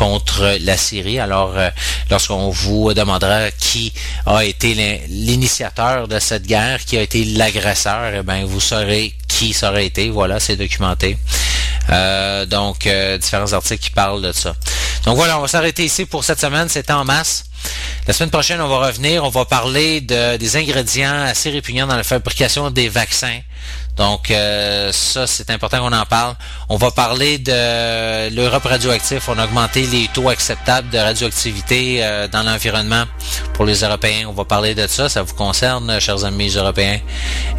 contre la Syrie. Alors, lorsqu'on vous demandera qui a été l'initiateur de cette guerre, qui a été l'agresseur, eh bien, vous saurez qui ça aurait été. Voilà, c'est documenté. donc, différents articles qui parlent de ça. Donc voilà, on va s'arrêter ici pour cette semaine. C'était en masse. La semaine prochaine, on va revenir, on va parler de, des ingrédients assez répugnants dans la fabrication des vaccins. Donc euh, ça, c'est important qu'on en parle. On va parler de l'Europe radioactif. On a augmenté les taux acceptables de radioactivité euh, dans l'environnement pour les Européens. On va parler de ça. Ça vous concerne, chers amis européens.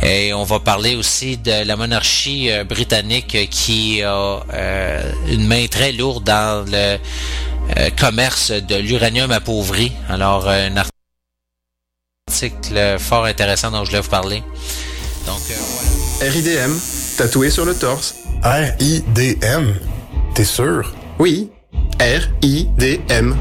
Et on va parler aussi de la monarchie euh, britannique qui a une main très lourde dans le commerce de l'uranium appauvri. Alors, un article fort intéressant dont je vais vous parler. Donc, voilà. RIDM, tatoué sur le torse. R-I-D-M? T'es sûr? Oui, R-I-D-M.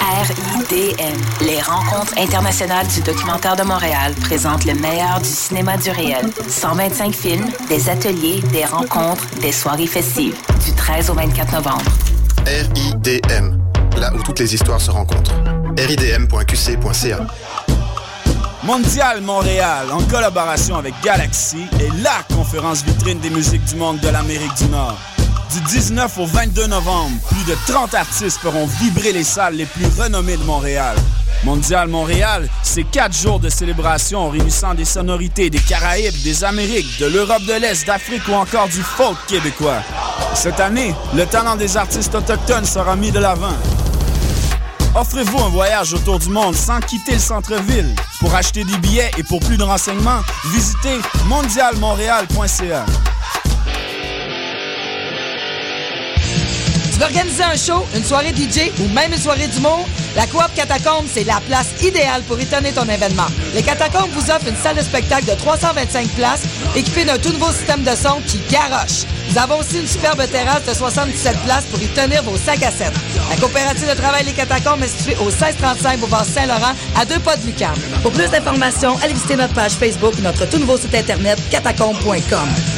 RIDM, les rencontres internationales du documentaire de Montréal présentent le meilleur du cinéma du réel. 125 films, des ateliers, des rencontres, des soirées festives, du 13 au 24 novembre. RIDM, là où toutes les histoires se rencontrent. ridm.qc.ca Mondial Montréal, en collaboration avec Galaxy, est la conférence vitrine des musiques du monde de l'Amérique du Nord. Du 19 au 22 novembre, plus de 30 artistes feront vibrer les salles les plus renommées de Montréal. Mondial Montréal, c'est quatre jours de célébration réunissant des sonorités des Caraïbes, des Amériques, de l'Europe de l'Est, d'Afrique ou encore du folk québécois. Cette année, le talent des artistes autochtones sera mis de l'avant. Offrez-vous un voyage autour du monde sans quitter le centre-ville. Pour acheter des billets et pour plus de renseignements, visitez mondialmontréal.ca. Tu veux organiser un show, une soirée DJ ou même une soirée d'humour? La Coop Catacombe, c'est la place idéale pour étonner ton événement. Les Catacombes vous offrent une salle de spectacle de 325 places équipée d'un tout nouveau système de son qui garoche. Nous avons aussi une superbe terrasse de 77 places pour y tenir vos sacs à 7. La coopérative de travail Les Catacombes est située au 1635 Boulevard Saint-Laurent, à deux pas de Lucam. Pour plus d'informations, allez visiter notre page Facebook ou notre tout nouveau site internet catacombe.com.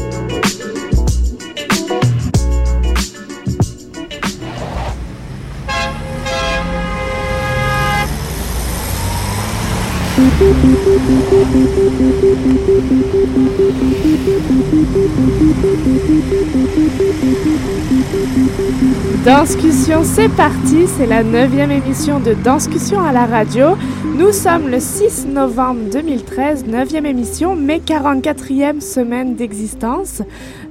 Danscussion, c'est parti, c'est la neuvième émission de Danscussion à la radio. Nous sommes le 6 novembre 2013, neuvième émission, mais 44e semaine d'existence.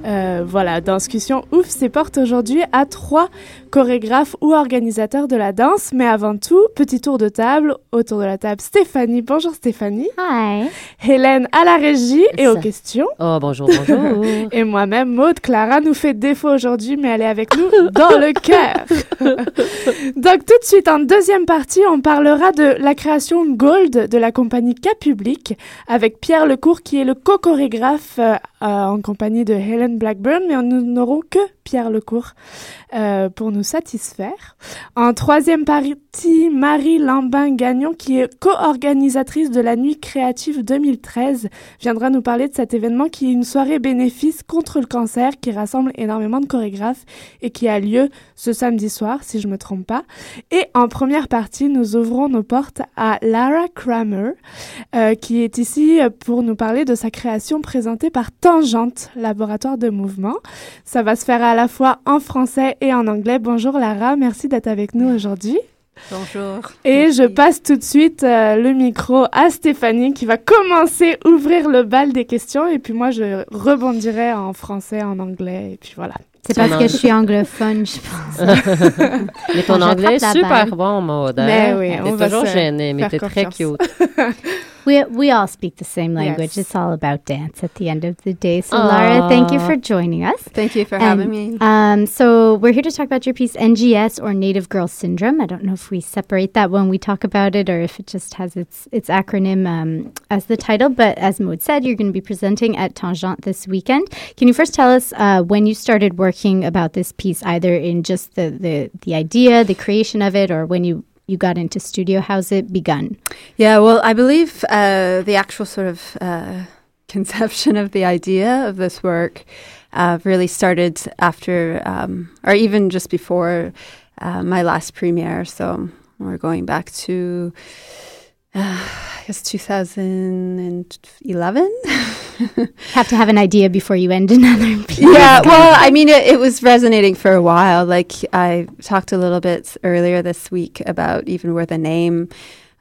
Euh, voilà, Danscussion ouvre ses portes aujourd'hui à trois chorégraphe ou organisateur de la danse. Mais avant tout, petit tour de table. Autour de la table, Stéphanie. Bonjour Stéphanie. Hi. Hélène à la régie et aux questions. Oh, bonjour, bonjour. et moi-même, Maude Clara nous fait défaut aujourd'hui, mais elle est avec nous dans le cœur. Donc tout de suite, en deuxième partie, on parlera de la création Gold de la compagnie K Public avec Pierre Lecourt qui est le co-chorégraphe euh, en compagnie de Blackburn, mais nous n'aurons que Pierre Lecourt euh, pour nous satisfaire. En troisième partie, Marie Lambin-Gagnon, qui est co-organisatrice de la Nuit créative 2013, viendra nous parler de cet événement qui est une soirée bénéfice contre le cancer qui rassemble énormément de chorégraphes et qui a lieu ce samedi soir, si je me trompe pas. Et en première partie, nous ouvrons nos portes à Lara Kramer, euh, qui est ici pour nous parler de sa création présentée par Tangente, laboratoire de mouvement. Ça va se faire à la fois en français et en anglais. Bonjour Lara, merci d'être avec nous aujourd'hui. Bonjour. Et je passe tout de suite euh, le micro à Stéphanie qui va commencer à ouvrir le bal des questions et puis moi je rebondirai en français, en anglais et puis voilà. C'est parce que je suis anglophone, je pense. mais ton anglais est super bon, Maud. Mais oui, on va toujours gênée, mais t'es très cute. We we all speak the same language. Yes. It's all about dance at the end of the day. So Lara, thank you for joining us. Thank you for And, having me. Um, so we're here to talk about your piece NGS or Native Girl Syndrome. I don't know if we separate that when we talk about it or if it just has its its acronym um, as the title. But as Maud said, you're going to be presenting at Tangent this weekend. Can you first tell us uh, when you started working about this piece, either in just the, the the idea, the creation of it, or when you you got into studio? How's it begun? Yeah, well, I believe uh, the actual sort of uh, conception of the idea of this work uh, really started after, um, or even just before uh, my last premiere. So we're going back to, uh, I guess, 2011. Have to have an idea before you end another piece. yeah, well, I mean, it, it was resonating for a while. Like I talked a little bit earlier this week about even where the name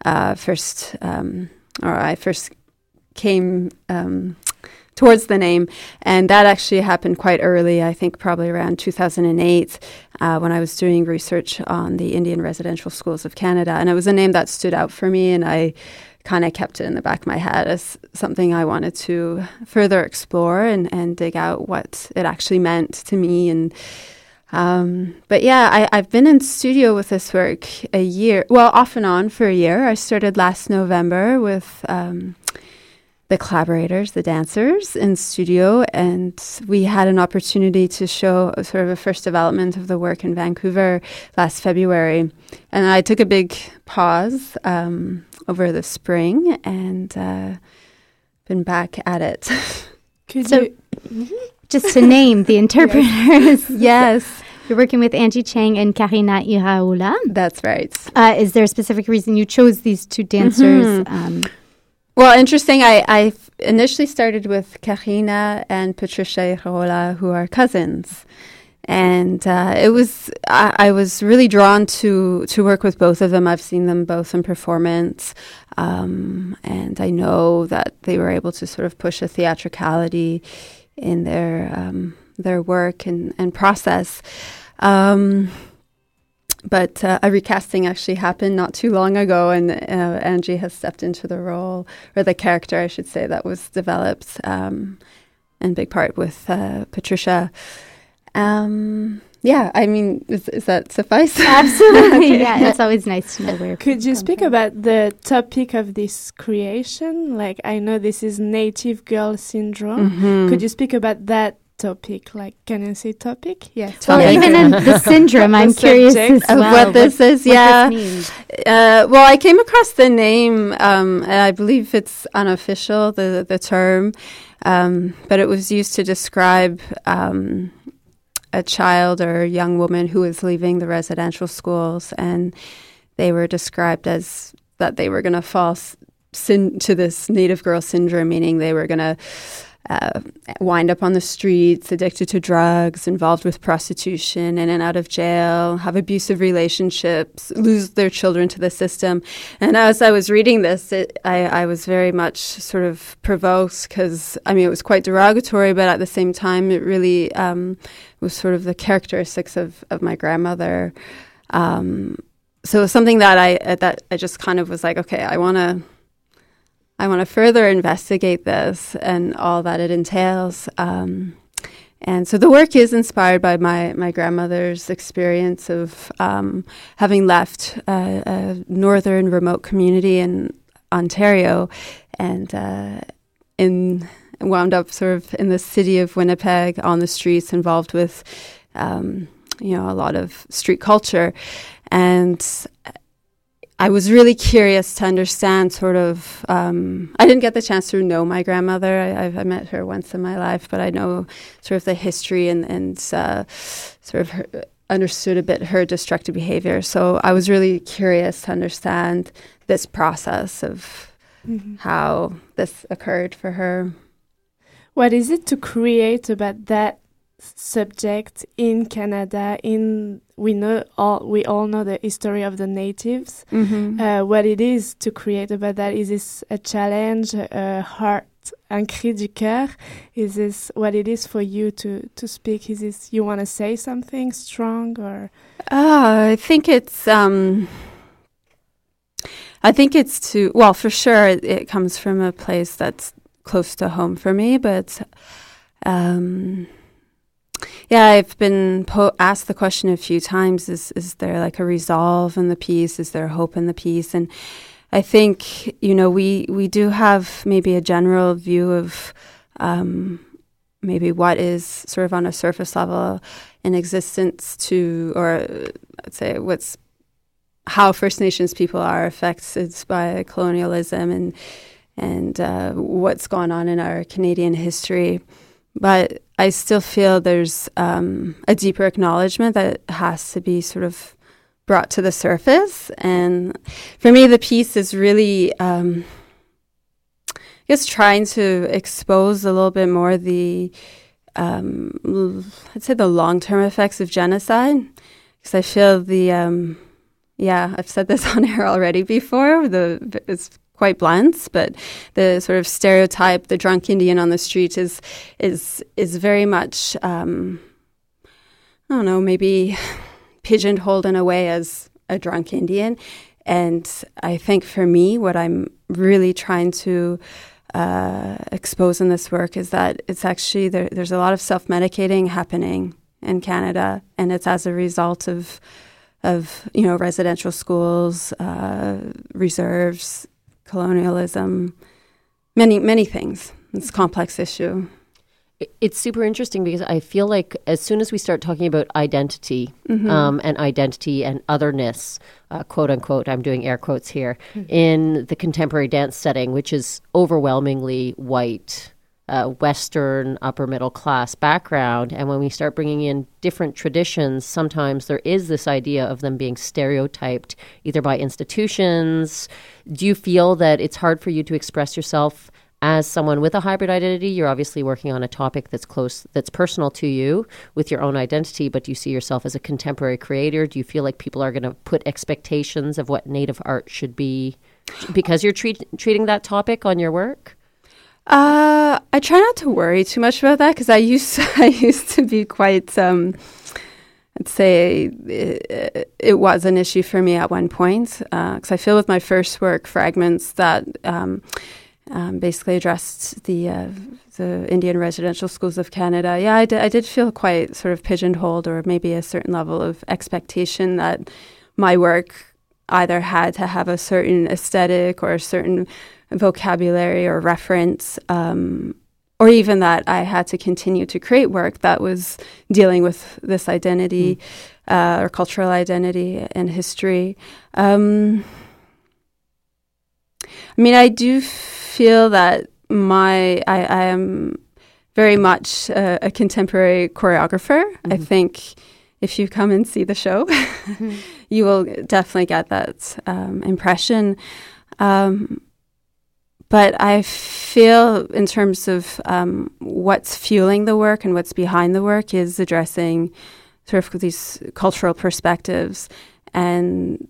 uh, first, um, or I first came um, towards the name, and that actually happened quite early. I think probably around 2008 uh, when I was doing research on the Indian residential schools of Canada, and it was a name that stood out for me, and I kind of kept it in the back of my head as something I wanted to further explore and, and dig out what it actually meant to me. And um, but yeah, I, I've been in studio with this work a year, well, off and on for a year. I started last November with um, the collaborators, the dancers in studio, and we had an opportunity to show sort of a first development of the work in Vancouver last February. And I took a big pause um, over the spring and uh, been back at it. Could So- you? Just to name the interpreters. yes, You're working with Angie Chang and Karina Iraola. that's right. Uh, is there a specific reason you chose these two dancers? Um, Well, interesting. I, I initially started with Karina and Patricia Irola, who are cousins. And uh, it was I, I was really drawn to to work with both of them. I've seen them both in performance, um, and I know that they were able to sort of push a theatricality in their um, their work and, and process. Um, but uh, a recasting actually happened not too long ago, and uh, Angie has stepped into the role or the character, I should say, that was developed um, in big part with uh, Patricia. Um, yeah, I mean, is, is that suffice? absolutely. Yeah, it's always nice to know where. Could you speak from. about the topic of this creation? Like, I know this is native girl syndrome. Mhm. Could you speak about that topic? Like, can I say topic? Yes. Well, Topic. even in the syndrome, I'm The curious as of what this is, what yeah. this. Uh, well, I came across the name, um, and I believe it's unofficial, the the term, um, but it was used to describe um, a child or a young woman who was leaving the residential schools, and they were described as that they were going to fall sin- to this native girl syndrome, meaning they were going to uh, wind up on the streets, addicted to drugs, involved with prostitution, in and out of jail, have abusive relationships, lose their children to the system. And as I was reading this, it, I, I was very much sort of provoked because, I mean, it was quite derogatory, but at the same time, it really um, was sort of the characteristics of, of my grandmother. Um, so something that I that I just kind of was like, okay, I want to I want to further investigate this and all that it entails. Um, and so the work is inspired by my, my grandmother's experience of um, having left uh, a northern remote community in Ontario and uh, in wound up sort of in the city of Winnipeg on the streets, involved with um, you know a lot of street culture, and I was really curious to understand sort of. Um, I didn't get the chance to know my grandmother. I, I've, I met her once in my life, but I know sort of the history and and uh, sort of her, understood a bit her destructive behavior. So I was really curious to understand this process of Mhm. how this occurred for her. What is it to create about that subject in Canada? In we know all we all know the history of the natives. Mm-hmm. Uh, what it is to create about that? Is this a challenge, a heart, un cri du cœur? Is this what it is for you to to speak? Is this you want to say something strong or? Uh, I think it's. Um, I think it's to well, for sure, it, it comes from a place that's close to home for me, but um, yeah, I've been po- asked the question a few times: Is is there like a resolve in the piece? Is there hope in the piece? And I think you know we we do have maybe a general view of um, maybe what is sort of on a surface level in existence to, or let's say what's how First Nations people are affected by colonialism and and uh, what's gone on in our Canadian history. But I still feel there's um, a deeper acknowledgement that has to be sort of brought to the surface. And for me, the piece is really, um, I guess, trying to expose a little bit more the, um, I'd say, the long term effects of genocide. Because I feel the, um, yeah, I've said this on air already before. The it's quite blunt, but the sort of stereotype, the drunk Indian on the street, is is is very much, um, I don't know, maybe pigeonholed in a way as a drunk Indian. And I think for me, what I'm really trying to uh, expose in this work is that it's actually there, there's a lot of self medicating happening in Canada, and it's as a result of of you know residential schools, uh, reserves, colonialism, many many things. It's a complex issue. It's super interesting because I feel like as soon as we start talking about identity mm-hmm. um, and identity and otherness, uh, quote unquote, I'm doing air quotes here, mm-hmm. in the contemporary dance setting, which is overwhelmingly white, uh, Western upper middle class background. And when we start bringing in different traditions, sometimes there is this idea of them being stereotyped either by institutions. Do you feel that it's hard for you to express yourself? As someone with a hybrid identity, you're obviously working on a topic that's close, that's personal to you with your own identity, but do you see yourself as a contemporary creator? Do you feel like people are going to put expectations of what Native art should be because you're treat, treating that topic on your work? Uh, I try not to worry too much about that because I used to, I used to be quite. Um, I'd say it, it, was an issue for me at one point because uh, I feel with my first work, fragments that um, um, basically addressed the uh, the Indian residential schools of Canada. Yeah, I did, I did feel quite sort of pigeonholed, or maybe a certain level of expectation that my work either had to have a certain aesthetic or a certain vocabulary or reference, um, or even that I had to continue to create work that was dealing with this identity mm. uh, or cultural identity and history. Um, I mean, I do feel that my I, I am very much a, a contemporary choreographer. Mm-hmm. I think if you come and see the show, mm-hmm. you will definitely get that um, impression. Um, but I feel, in terms of um, what's fueling the work and what's behind the work, is addressing sort of these cultural perspectives. And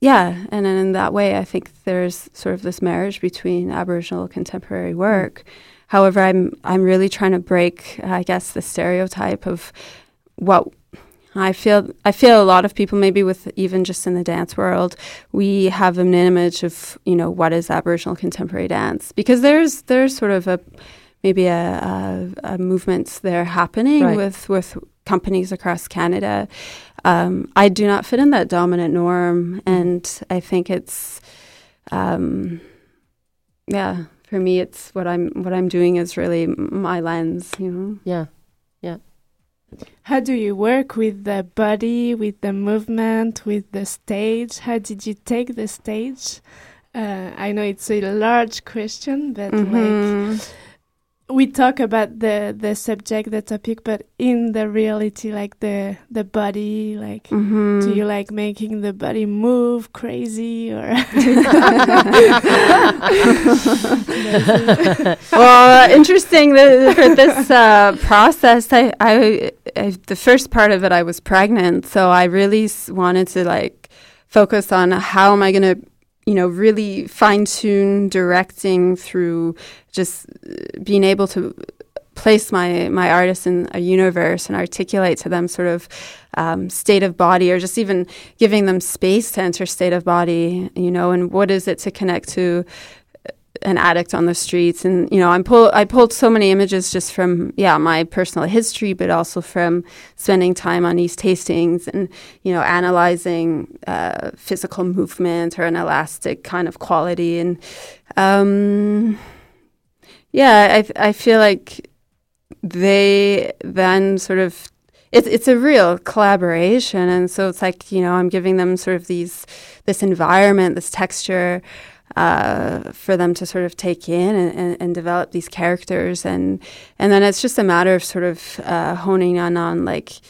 yeah, and in that way, I think there's sort of this marriage between Aboriginal contemporary work. However, I'm I'm really trying to break, I guess, the stereotype of what I feel I feel a lot of people maybe with even just in the dance world we have an image of you know what is Aboriginal contemporary dance because there's there's sort of a maybe a, a, a movement there happening right. with with companies across Canada. Um, I do not fit in that dominant norm, and I think it's um, yeah for me it's what I'm what I'm doing is really my lens, you know. Yeah. How do you work with the body, with the movement, with the stage? How did you take the stage? Uh, I know it's a large question, but mm -hmm. like we talk about the the subject, the topic, but in the reality, like the the body, like mm-hmm. do you like making the body move crazy or? well, interesting that for this uh, process, I, I, I the first part of it, I was pregnant, so I really wanted to like focus on how am I going to you know, really fine tune directing through just uh, being able to place my my artists in a universe and articulate to them sort of um, state of body or just even giving them space to enter state of body you know and what is it to connect to an addict on the streets. And you know i'm pull i pulled so many images just from yeah my personal history but also from spending time on east hastings and you know analyzing uh, physical movement or an elastic kind of quality. And um, yeah i i feel like they then sort of it's it's a real collaboration. And so it's like you know i'm giving them sort of these this environment this texture uh, for them to sort of take in and, and, and, develop these characters. And and then it's just a matter of sort of uh, honing on on like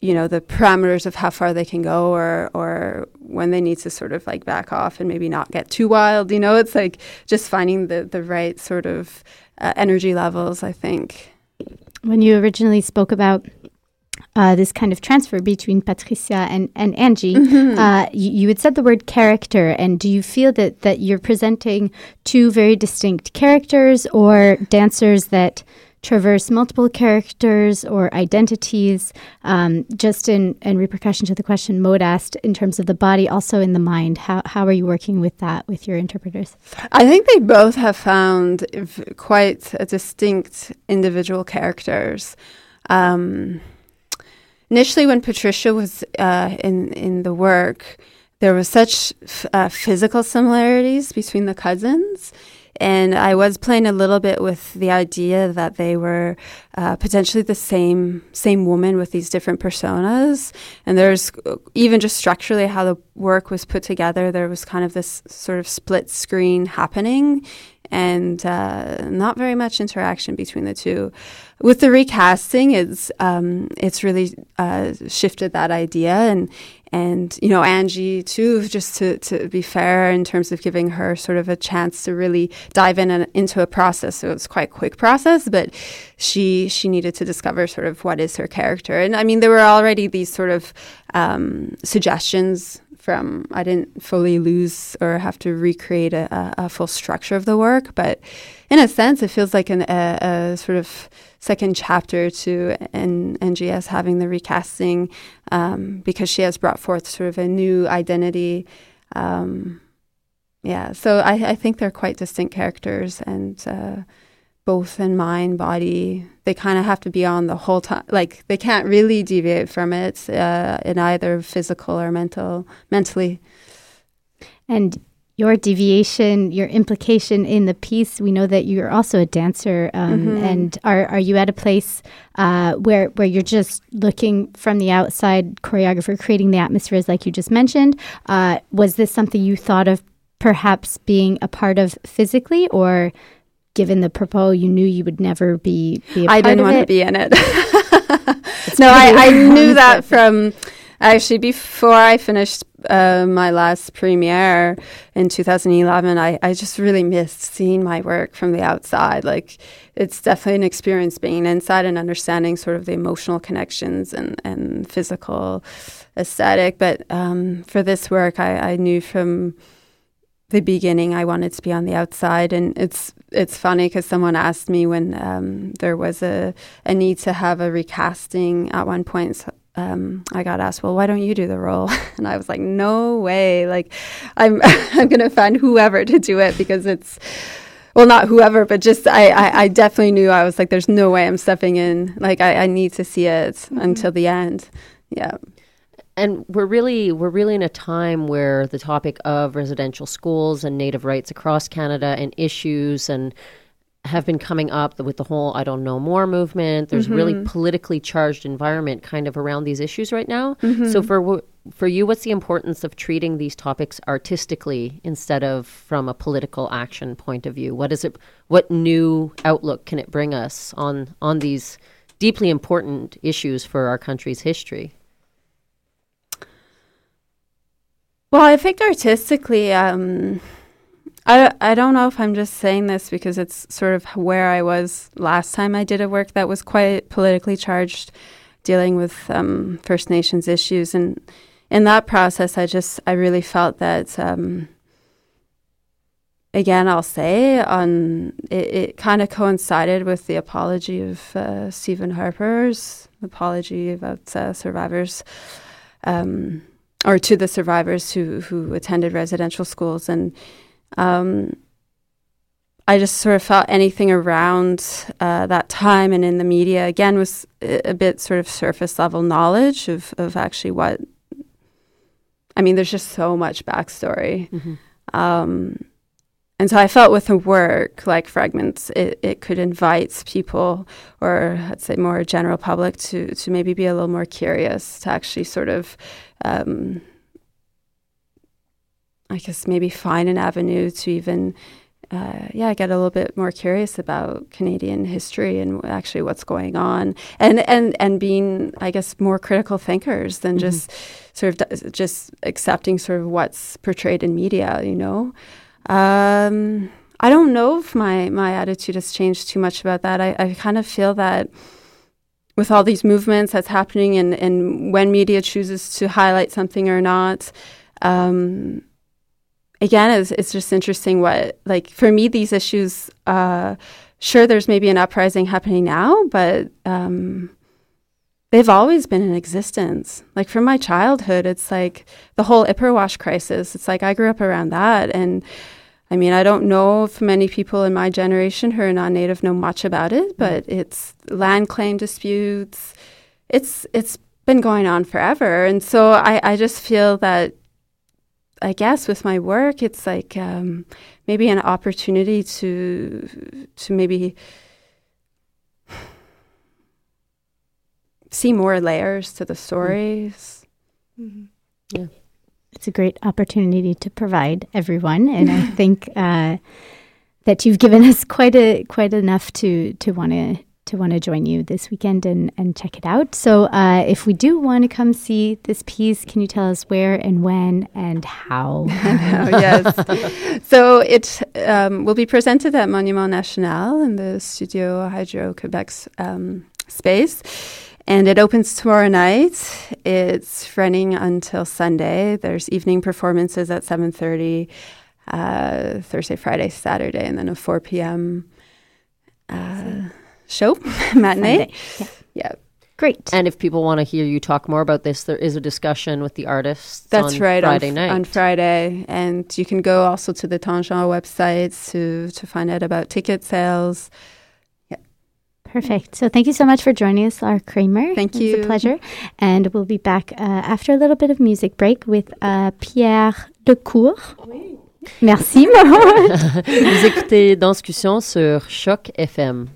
you know the parameters of how far they can go or or when they need to sort of like back off and maybe not get too wild you know? It's like just finding the the right sort of uh, energy levels i think. When you originally spoke about uh, this kind of transfer between Patricia and, and Angie. Mm-hmm. Uh, you, you, had said the word character, and do you feel that, that you're presenting two very distinct characters or dancers that traverse multiple characters or identities? Um, just in, in repercussion to the question Maud asked, in terms of the body, also in the mind, how, how are you working with that with your interpreters? I think they both have found v- quite a distinct individual characters. Um, initially when Patricia was uh, in in the work, there was such f- uh, physical similarities between the cousins. And I was playing a little bit with the idea that they were uh, potentially the same same woman with these different personas. And there's even just structurally how the work was put together. There was kind of this sort of split screen happening, and uh, not very much interaction between the two. With the recasting, it's um, it's really uh, shifted that idea, and and you know Angie too. Just to to be fair, in terms of giving her sort of a chance to really dive in and, into a process. So it's quite a quick process, but she she needed to discover sort of what is her character. And I mean, there were already these sort of um, suggestions from I didn't fully lose or have to recreate a, a, full structure of the work, but in a sense, it feels like an, a, a sort of second chapter to N- NGS having the recasting um, because she has brought forth sort of a new identity. Um, yeah, so I, I, think they're quite distinct characters and. Uh, both in mind, body, they kind of have to be on the whole time. Like they can't really deviate from it uh, in either physical or mental, mentally. And your deviation, your implication in the piece, we know that you're also a dancer. Um, mm-hmm. And are are you at a place uh, where where you're just looking from the outside, choreographer creating the atmospheres, like you just mentioned? Uh, was this something you thought of perhaps being a part of physically, or given the propos, you knew you would never be. be I didn't want to be in it. no, I, I knew that from actually before I finished uh, my last premiere in 2011. I, I just really missed seeing my work from the outside. Like, it's definitely an experience being inside and understanding sort of the emotional connections and, and physical aesthetic. But um, for this work, I, I knew from the beginning I wanted to be on the outside, and it's it's funny because someone asked me when um, there was a a need to have a recasting at one point. So, um, I got asked, "Well, why don't you do the role?" And I was like, "No way! Like, I'm I'm gonna find whoever to do it because it's." well, not whoever, but just I, I, I, definitely knew I was like, there's no way I'm stepping in. Like, I, I need to see it mm-hmm. until the end. Yeah and we're really we're really in a time where the topic of residential schools and native rights across Canada and issues and have been coming up with the whole I don't know more movement. There's mm-hmm. really politically charged environment kind of around these issues right now. Mm-hmm. So for for you, what's the importance of treating these topics artistically instead of from a political action point of view? What is it? What new outlook can it bring us on on these deeply important issues for our country's history? Well, I think artistically, um, I I don't know if I'm just saying this because it's sort of where I was last time I did a work that was quite politically charged, dealing with um, First Nations issues, and in that process, I just I really felt that. Um, again, I'll say on it, it kind of coincided with the apology of uh, Stephen Harper's apology about uh, survivors, um, or to the survivors who who attended residential schools, and um, I just sort of felt anything around uh, that time and in the media again was a bit sort of surface level knowledge of of actually what. I mean, there's just so much backstory. Mm-hmm. Um, and so I felt with the work, like fragments, it, it could invite people, or I'd say more general public, to to maybe be a little more curious, to actually sort of, um, I guess maybe find an avenue to even, uh, yeah, get a little bit more curious about Canadian history and actually what's going on, and and and being, I guess, more critical thinkers than Mm-hmm. just sort of just accepting sort of what's portrayed in media, you know. Um, I don't know if my, my attitude has changed too much about that. I, I kind of feel that with all these movements that's happening and, and when media chooses to highlight something or not, um, again, it's, it's just interesting what, like, for me, these issues, uh, sure, there's maybe an uprising happening now, but um, they've always been in existence. Like from my childhood, it's like the whole Ipperwash crisis. It's like I grew up around that. And I mean, I don't know if many people in my generation who are non native know much about it, but mm-hmm. it's land claim disputes. It's it's been going on forever. And so I, I just feel that I guess with my work it's like um, maybe an opportunity to to maybe see more layers to the mm-hmm. stories. Mm-hmm. Yeah. It's a great opportunity to provide everyone, and I think uh, that you've given us quite a quite enough to to want to to want to join you this weekend and and check it out. So, uh, if we do want to come see this piece, can you tell us where and when and how? Oh, yes. so it um, will be presented at Monument National in the Studio Hydro Quebec's um, space. And it opens tomorrow night. It's running until Sunday. There's evening performances at 7.30, uh, Thursday, Friday, Saturday, and then a 4 p.m. Uh, show, matinee. Sunday, yeah. yeah. Great. And if people want to hear you talk more about this, there is a discussion with the artists. That's on right. Friday on, night. On Friday. And you can go also to the Tangent website to, to find out about ticket sales. Perfect. So thank you so much for joining us, Laura Kramer. Thank It's you. a pleasure. And we'll be back uh, after a little bit of music break with uh, Pierre Lecourt. Merci, Maud. Vous écoutez Danscussion sur Choc FM.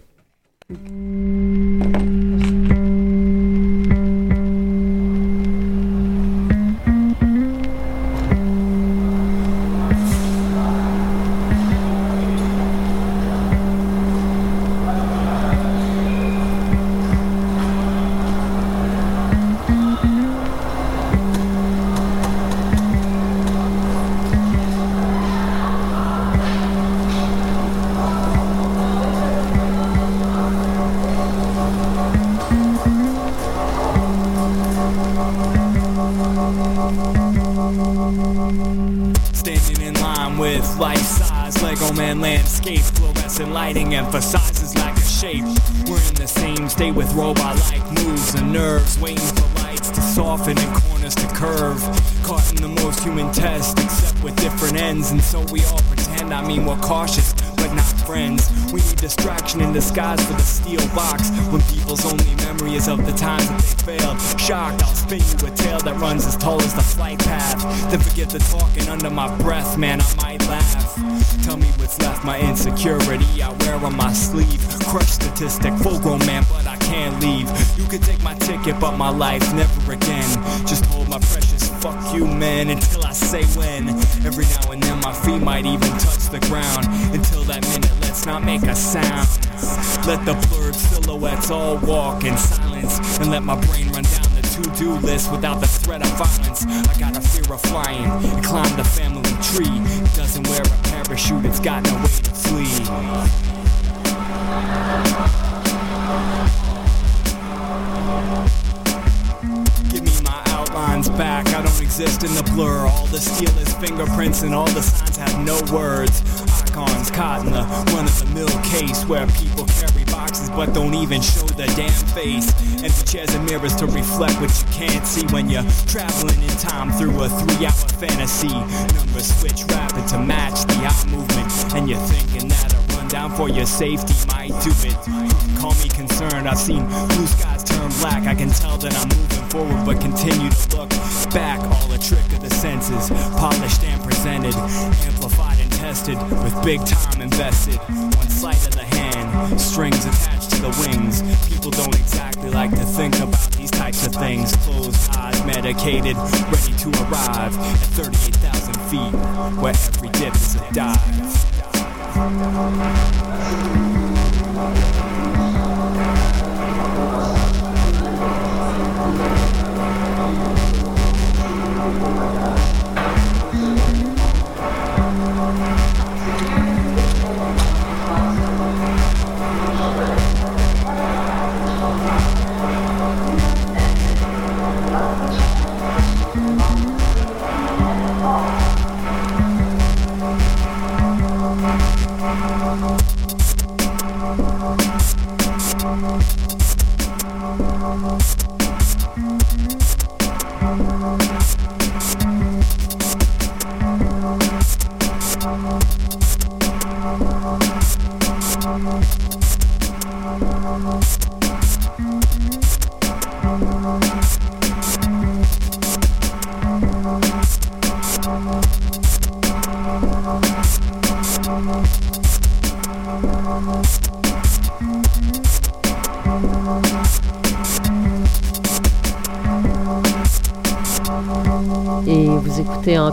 Fluorescent lighting emphasizes lack of shape. We're in the same state with robot-like moves and nerves Waiting for lights to soften and corners to curve. Caught in the most human test Except with different ends And so we all pretend, I mean we're cautious But not friends. We need distraction in disguise for the steel box. When people's only memory is of the times that they failed. Shocked, I'll spin you a tale that runs as tall as the flight path. Then forget the talking under my breath, man, I might Tell me what's left, my insecurity I wear on my sleeve. Crush statistic, full grown man, but I can't leave. You can take my ticket, but my life never again. Just hold my precious fuck you, man, until I say when. Every now and then my feet might even touch the ground. Until that minute, let's not make a sound. Let the blurred silhouettes all walk in silence And let my brain run down to-do list without the threat of violence I got a fear of flying and climb the family tree Doesn't wear a parachute, it's got no way to flee Give me my outlines back. I don't exist in the blur. All the steel is fingerprints and all the signs have no words. I walk-ons caught in the run-of-the-mill case where people boxes but don't even show the damn face. Empty chairs and mirrors to reflect what you can't see when you're traveling in time through a three-hour fantasy. Numbers switch rapid to match the eye movement, and you're thinking that a rundown for your safety might do it. Call me concerned. I've seen blue skies turn black. I can tell that I'm moving forward, but continue to look back. All a trick of the senses, polished and presented, amplified and tested with big time invested. One sleight of the hand, strings attached to the wings. People don't exactly like to think about these types of things. Closed eyes, medicated, ready to arrive at 38,000 feet, where every dip is a dive. Et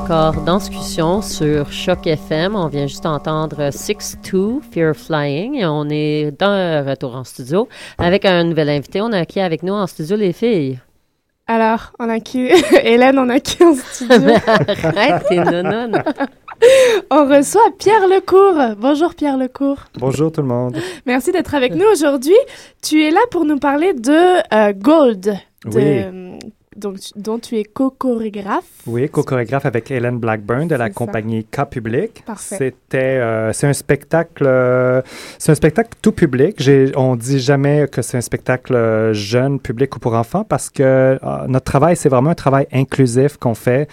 encore Danscussion sur Choc FM. On vient juste entendre 6-2, Fear of Flying. Et on est d'un retour en studio avec un nouvel invité. On a qui avec nous en studio, les filles? Alors, on a qui Hélène, on a qui en studio Arrête, t'es nononne. On reçoit Pierre Lecourt. Bonjour Pierre Lecourt. Bonjour tout le monde. Merci d'être avec nous aujourd'hui. Tu es là pour nous parler de euh, Gold. de- Oui. Donc, dont tu es co-chorégraphe. Oui, co-chorégraphe avec Hélène Blackburn de la compagnie K Public. Parfait. C'était, euh, c'est un spectacle, euh, c'est un spectacle tout public. J'ai, on dit jamais que c'est un spectacle euh, jeune, public ou pour enfants parce que euh, notre travail, c'est vraiment un travail inclusif qu'on fait.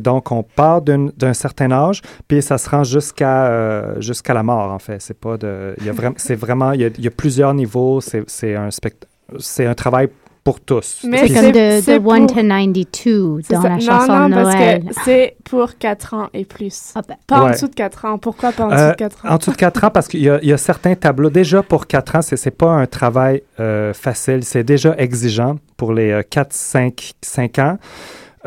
Donc, on part d'un, certain âge, puis ça se rend jusqu'à jusqu'à la mort. En fait, c'est pas de, il y a vraiment, c'est vraiment, il y a, il y a plusieurs niveaux. C'est, un spect, c'est un travail pour tous. Mais C'est comme de, de 1 pour- to 92 C'est dans ça. la non, chanson non, de parce que c'est pour 4 ans et plus. Pas en Ouais. dessous de 4 ans. Pourquoi pas en dessous Euh, de 4 ans? En dessous de 4 ans, parce qu'il y, a- il y a certains tableaux. Déjà, pour 4 ans, c'est n'est pas un travail euh, facile. C'est déjà exigeant pour les 4, 5, 5 ans.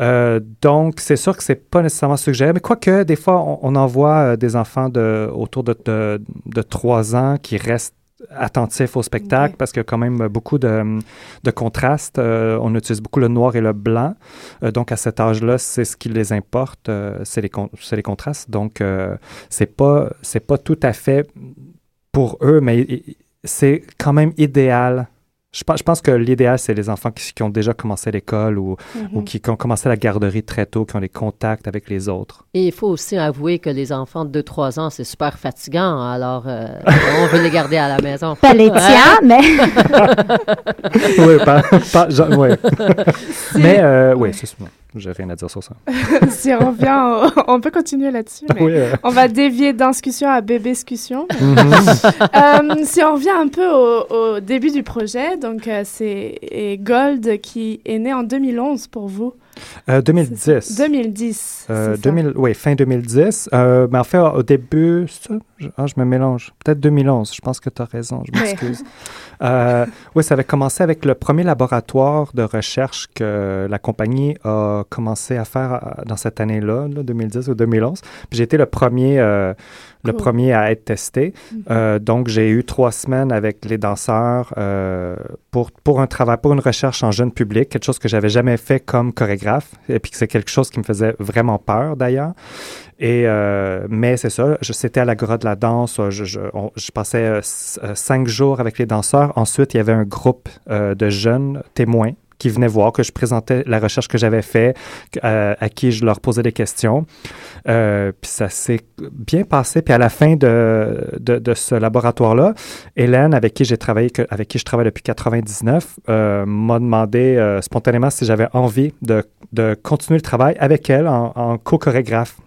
Euh, donc, c'est sûr que c'est pas nécessairement suggéré. Mais quoique, des fois, on, on en voit euh, des enfants de, autour de, de, de 3 ans qui restent attentifs au spectacle parce qu'il y a quand même beaucoup de, de contrastes. Euh, on utilise beaucoup le noir et le blanc. Euh, donc, à cet âge-là, c'est ce qui les importe, euh, c'est les, con- les contrastes. Donc, c'est pas, pas tout à fait pour eux, mais c'est quand même idéal. Je pense, je pense que l'idéal, c'est les enfants qui, qui ont déjà commencé l'école ou, Mhm. ou qui, qui ont commencé la garderie très tôt, qui ont des contacts avec les autres. Et il faut aussi avouer que les enfants de 2-3 ans, c'est super fatigant. Alors, euh, on veut les garder à la maison. Pas les tiens, mais- oui, pas, pas- genre, ouais. mais euh, oui, c'est ça. J'ai rien à dire sur ça. si on revient, on peut continuer là-dessus. mais Oui, euh. On va dévier d'inscussion à bébéscussion. Mhm. Euh, si on revient un peu au, au début du projet, donc euh, c'est Gold qui est né en 2011 pour vous. Euh, 2010. 2010. Euh, c'est ça. 2000, oui, fin 2010. Euh, mais en fait, au début, ça, je, ah, je me mélange. Peut-être 2011. Je pense que tu as raison. Je m'excuse. Euh, oui, ça avait commencé avec le premier laboratoire de recherche que la compagnie a commencé à faire euh, dans cette année-là, là, 2010 ou 2011. Puis j'ai été le premier, euh, le Cool. premier à être testé. Euh, donc, j'ai eu trois semaines avec les danseurs euh, pour, pour un travail, pour une recherche en jeune public, quelque chose que j'avais jamais fait comme chorégraphe, et puis que c'est quelque chose qui me faisait vraiment peur d'ailleurs. Et euh, mais c'est ça, je- c'était à l'Agora de la danse. Je, je, on- je passais euh, euh, cinq jours avec les danseurs. Ensuite, il y avait un groupe euh, de jeunes témoins qui venaient voir, que je présentais la recherche que j'avais faite, euh, à qui je leur posais des questions. Euh, puis ça s'est bien passé. Puis à la fin de, de, ce laboratoire-là, Hélène, avec qui j'ai travaillé, avec qui je travaille depuis 99, euh, m'a demandé spontanément si j'avais envie de, de continuer le travail avec elle en, co-chorégraphe.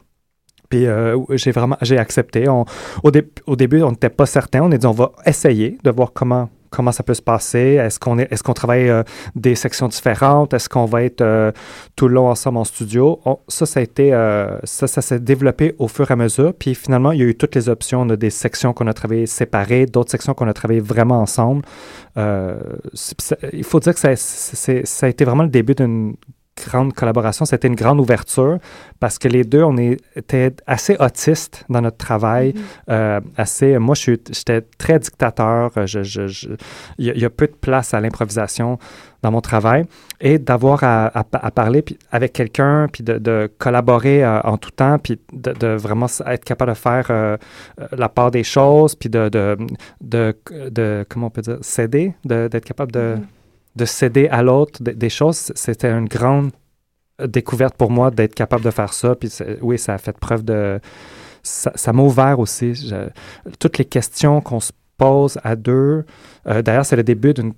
Puis j'ai vraiment j'ai accepté. Au, au début, on n'était pas certain. On a dit on va essayer de voir comment comment ça peut se passer? Est-ce qu'on est, est-ce qu'on travaille euh, des sections différentes? Est-ce qu'on va être euh, tout le long ensemble en studio? Ça, ça a été euh, ça, ça s'est développé au fur et à mesure. Puis finalement, il y a eu toutes les options. On a des sections qu'on a travaillées séparées, d'autres sections qu'on a travaillées vraiment ensemble. Il faut dire que ça, ça a été vraiment le début d'une grande collaboration. C'était une grande ouverture parce que les deux, on était assez autistes dans notre travail. Euh, assez, moi, j'étais très dictateur. Je- je- je- Il y, a- peu de place à l'improvisation dans mon travail. Et d'avoir à, à pa- à parler puis avec quelqu'un, puis de, de collaborer euh, en tout temps, puis de, de vraiment être capable de faire euh, euh, la part des choses, puis de, de, de, de- comment on peut dire, céder, de- d'être capable de, de céder à l'autre des- choses, c'était une grande découverte pour moi d'être capable de faire ça. Puis oui, ça a fait preuve de... Ça m'a ouvert aussi. Toutes les questions qu'on se pose à deux. euh, D'ailleurs, c'est le début d'une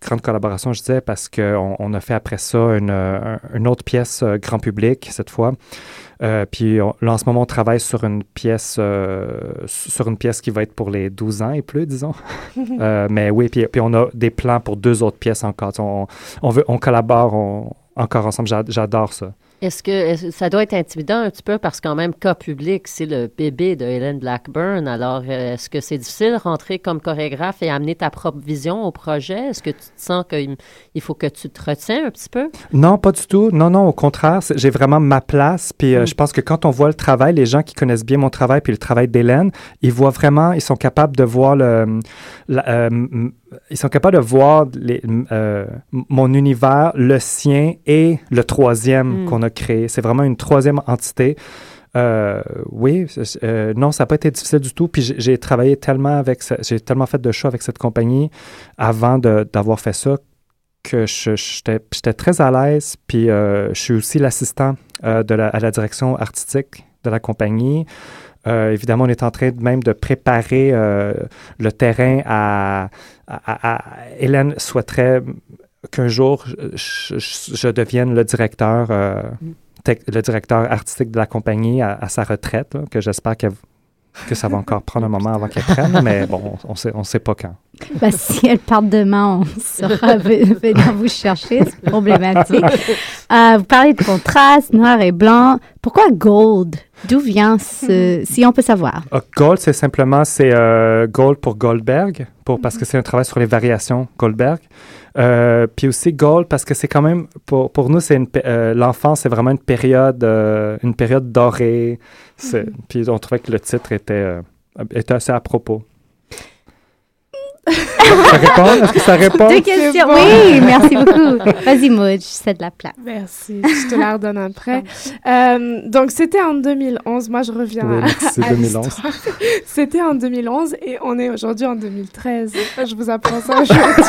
grande collaboration, je disais, parce qu'on on a fait après ça une, euh, une autre pièce euh, grand public, cette fois. Euh, puis on- là, en ce moment, on travaille sur une pièce sur une pièce qui va être pour les 12 ans et plus, disons. Mais oui, puis, puis on a des plans pour deux autres pièces encore. On, on, veut, on collabore on- encore ensemble. J'a- J'adore ça. Est-ce que ça doit être intimidant un petit peu parce qu'en même cas public, c'est le bébé de Hélène Blackburn. Alors, est-ce que c'est difficile de rentrer comme chorégraphe et amener ta propre vision au projet? Est-ce que tu te sens qu'il il faut que tu te retiens un petit peu? Non, pas du tout. Non, non, au contraire, j'ai vraiment ma place. Puis euh, je pense que quand on voit le travail, les gens qui connaissent bien mon travail puis le travail d'Hélène, ils voient vraiment, ils sont capables de voir le, la- euh, ils sont capables de voir les, euh, mon univers, le sien et le troisième Mm. qu'on a créé. C'est vraiment une troisième entité. Euh, oui, euh, non, ça n'a pas été difficile du tout. Puis j'ai- travaillé tellement avec, j'ai tellement fait de choix avec cette compagnie avant d'avoir fait ça que j'étais très à l'aise. Puis je suis aussi l'assistant la, à la direction artistique de la compagnie. Euh, évidemment, on est en train de même de préparer euh, le terrain à, à- à- à- Hélène souhaiterait qu'un jour je, je- je devienne le directeur, euh, tec- le directeur artistique de la compagnie à, à sa retraite, là, que j'espère qu'elle- que ça va encore prendre un moment avant qu'elle prenne, mais bon, on sait, on sait pas quand. Bah, si elle part demain, on ve- venir vous chercher. C'est problématique. Euh, vous parlez de contraste, noir et blanc. Pourquoi gold? D'où vient ce. Si on peut savoir? Ah, Gold, c'est simplement c'est euh, Gold pour Goldberg, pour, parce que c'est un travail sur les variations Goldberg. Euh, puis aussi Gold parce que c'est quand même pour, pour nous c'est euh, l'enfance c'est vraiment une période euh, une période dorée. C'est- Puis on trouvait que le titre était euh, était assez à propos. Ça répond? Est-ce que ça répond? Deux questions. Oui, merci beaucoup. Vas-y, Maud, je cède la place. Merci, je te la redonne après. Euh, donc, c'était en 2011. Moi, je reviens Oui, à, à 2011. l'histoire. C'était en 2011 et on est aujourd'hui en 2013. Je vous apprends ça aujourd'hui.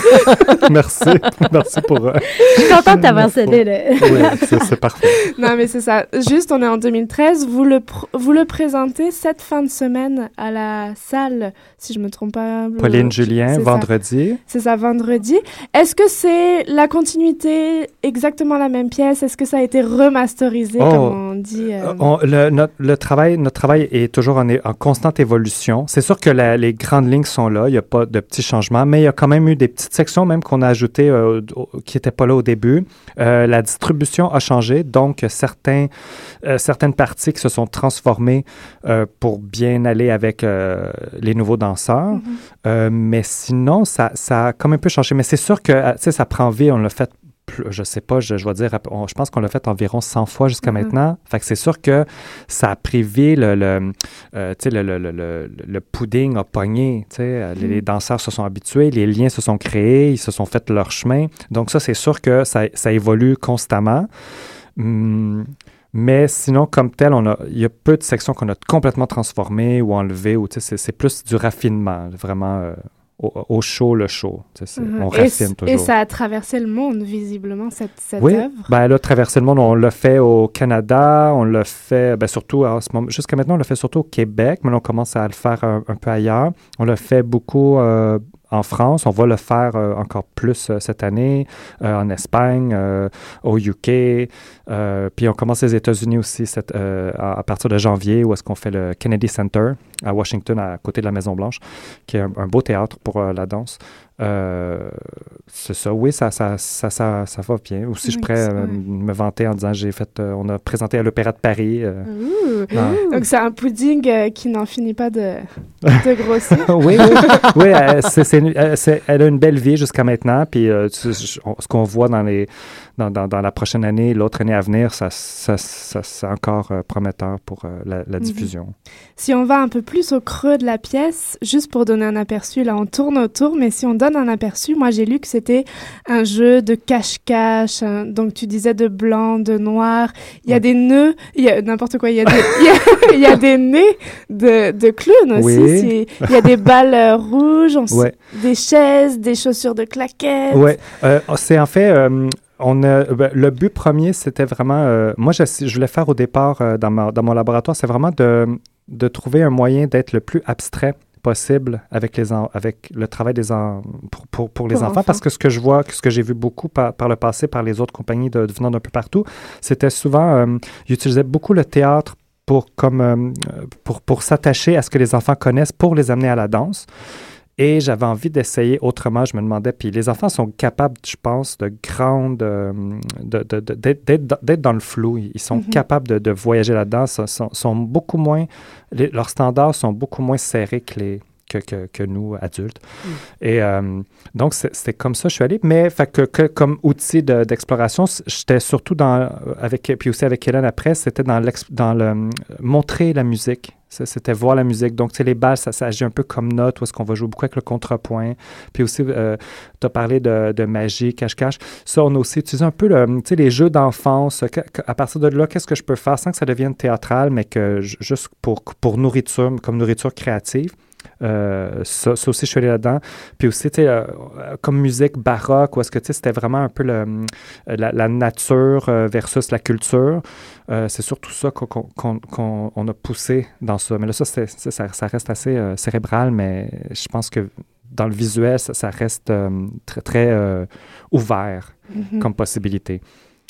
Merci, merci pour. euh, Je suis contente d'avoir cédé le- Oui, c'est c'est parfait. non, mais c'est ça. Juste, on est en 2013. Vous le, pr- vous le présentez cette fin de semaine à la salle, si je me trompe pas. Pauline Julien, c'est ça. vendredi. C'est ça, vendredi. Est-ce que c'est la continuité, exactement la même pièce? Est-ce que ça a été remasterisé, Oh. comme on dit euh, On- le, notre, le travail, notre travail est toujours en, en constante évolution. C'est sûr que la- les grandes lignes sont là, il n'y a pas de petits changements, mais il y a quand même eu des petites sections même qu'on a ajoutées euh, qui n'étaient pas là au début. Euh, la distribution a changé, donc certains, certaines parties qui se sont transformées pour bien aller avec les nouveaux danseurs. Euh, mais sinon, ça, ça a comme un peu changé. Mais c'est sûr que euh, ça prend vie, on l'a fait je sais pas, je, je vais dire, on- je pense qu'on l'a fait environ 100 fois jusqu'à Mhm. maintenant. Fait que c'est sûr que ça a privé le, le, euh, le, le, le, pudding a pogné. euh, les, les danseurs se sont habitués, les liens se sont créés, ils se sont fait leur chemin. Donc ça, c'est sûr que ça, ça évolue constamment. Hum, mais sinon, comme tel, on a, il y a peu de sections qu'on a complètement transformées ou enlevées. Ou, c'est plus du raffinement, vraiment. euh, au, au show le show. Tu sais, c'est- Mhm. On et, raffine c- toujours. et ça a traversé le monde, visiblement, cette, cette Oui, œuvre. ben, elle a traversé le monde. On l'a fait au Canada, on l'a fait, ben, surtout en ce moment, jusqu'à maintenant, on l'a fait surtout au Québec, mais là, on commence à le faire un, un peu ailleurs. On l'a fait beaucoup euh, en France, on va le faire euh, encore plus euh, cette année, euh, en Espagne, au UK, puis on commence les États-Unis aussi à, partir de janvier, où est-ce qu'on fait le Kennedy Center à Washington, à côté de la Maison-Blanche, qui est un, un beau théâtre pour la danse. Euh, c'est ça, oui, ça, ça, ça, ça, va bien. Aussi, je Oui, pourrais ça, euh, me vanter en disant j'ai fait, euh, on a présenté à l'Opéra de Paris. euh. Ah. Donc c'est un pudding qui n'en finit pas de, de grossir. oui, oui, oui elle a une belle vie jusqu'à maintenant. Puis je- ce qu'on voit dans, les, dans, dans, dans la prochaine année, l'autre année à venir, ça, ça, ça- c'est encore prometteur pour la, la Mhm. diffusion. Si on va un peu plus au creux de la pièce, juste pour donner un aperçu, là on tourne autour, mais si on donne un aperçu, moi j'ai lu que c'était un jeu de cache-cache, hein. donc tu disais de blanc, de noir, il y a des nœuds, il y a n'importe quoi, il y a des, il y a- il y a des nez de, de clowns aussi, Oui. il y a des balles euh, rouges, on Ouais. des chaises, des chaussures de claquettes. Oui, c'est en fait, euh, on a, ben, le but premier, c'était vraiment, euh, moi je, je voulais faire au départ euh, dans, ma- dans mon laboratoire, c'est vraiment de, de trouver un moyen d'être le plus abstrait possible avec, les en- avec le travail des en- pour, pour, pour les Pour enfants, enfants. parce que ce que je vois, ce que j'ai vu beaucoup par, par le passé par les autres compagnies de, de venant d'un peu partout, c'était souvent, euh, ils utilisaient beaucoup le théâtre pour, comme, euh, pour, pour s'attacher à ce que les enfants connaissent, pour les amener à la danse. Et j'avais envie d'essayer autrement. Je me demandais, puis les enfants sont capables, je pense, de grandes, euh, de, de- de- d'être, d'être dans- le flou. Ils sont Mhm. capables de, de voyager là-dedans. Sont, sont- beaucoup moins, les- leurs standards sont beaucoup moins serrés que les que, que, que nous, adultes. Et euh, donc, c'est- c'était comme ça que je suis allé. Mais fait que, que comme outil de- d'exploration, j'étais surtout dans, avec, puis aussi avec Hélène après, c'était dans, dans le, euh, montrer la musique. C'était voir la musique. Donc, tu sais, les balles, ça, ça agit un peu comme note, où est-ce qu'on va jouer beaucoup avec le contrepoint. Puis aussi, tu as parlé de, magie, cache-cache. Ça, on a aussi utilisé un peu les jeux d'enfance. À partir de là, qu'est-ce que je peux faire sans que ça devienne théâtral, mais que ju- juste pour, pour nourriture, comme nourriture créative? Euh, ça, ça aussi, je suis allé là-dedans. Puis aussi, tu sais, euh, comme musique baroque, où est-ce que, tu sais, c'était vraiment un peu le, la, la nature euh, versus la culture. Euh, c'est surtout ça qu'on qu'on- qu'on- on a poussé dans ça. Mais là, ça, c'est- ça, ça- ça reste assez euh, cérébral, mais je pense que dans le visuel, ça, ça reste euh, très, très euh, ouvert Mhm. comme possibilité.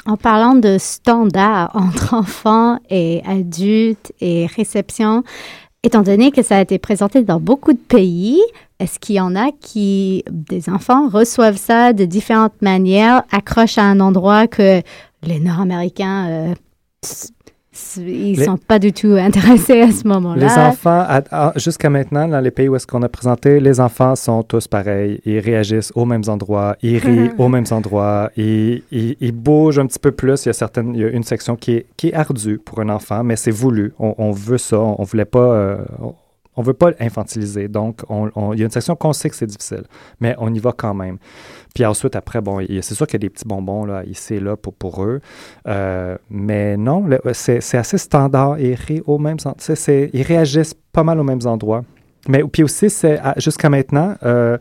En parlant de standards entre enfants et adultes et réception, étant donné que ça a été présenté dans beaucoup de pays, est-ce qu'il y en a qui, des enfants, reçoivent ça de différentes manières, accrochent à un endroit que les Nord-Américains, euh, ils Les- sont pas du tout intéressés à ce moment-là? Les enfants, jusqu'à maintenant, dans les pays où est-ce qu'on a présenté, les enfants sont tous pareils. Ils réagissent aux mêmes endroits, ils rient aux mêmes endroits, ils, ils- ils bougent un petit peu plus. Il y a, certaines, il y a une section qui est, qui est ardue pour un enfant, mais c'est voulu. On, on veut ça. On, on voulait pas... euh, on, on veut pas infantiliser. Donc, on- on- il y a une section qu'on sait que c'est difficile, mais on y va quand même. Puis ensuite, après, bon, c'est sûr qu'il y a des petits bonbons là, ici et là pour, eux. Euh, mais non, c'est assez standard. Ils, ils réagissent pas mal aux mêmes endroits. Mais puis aussi, jusqu'à maintenant, euh,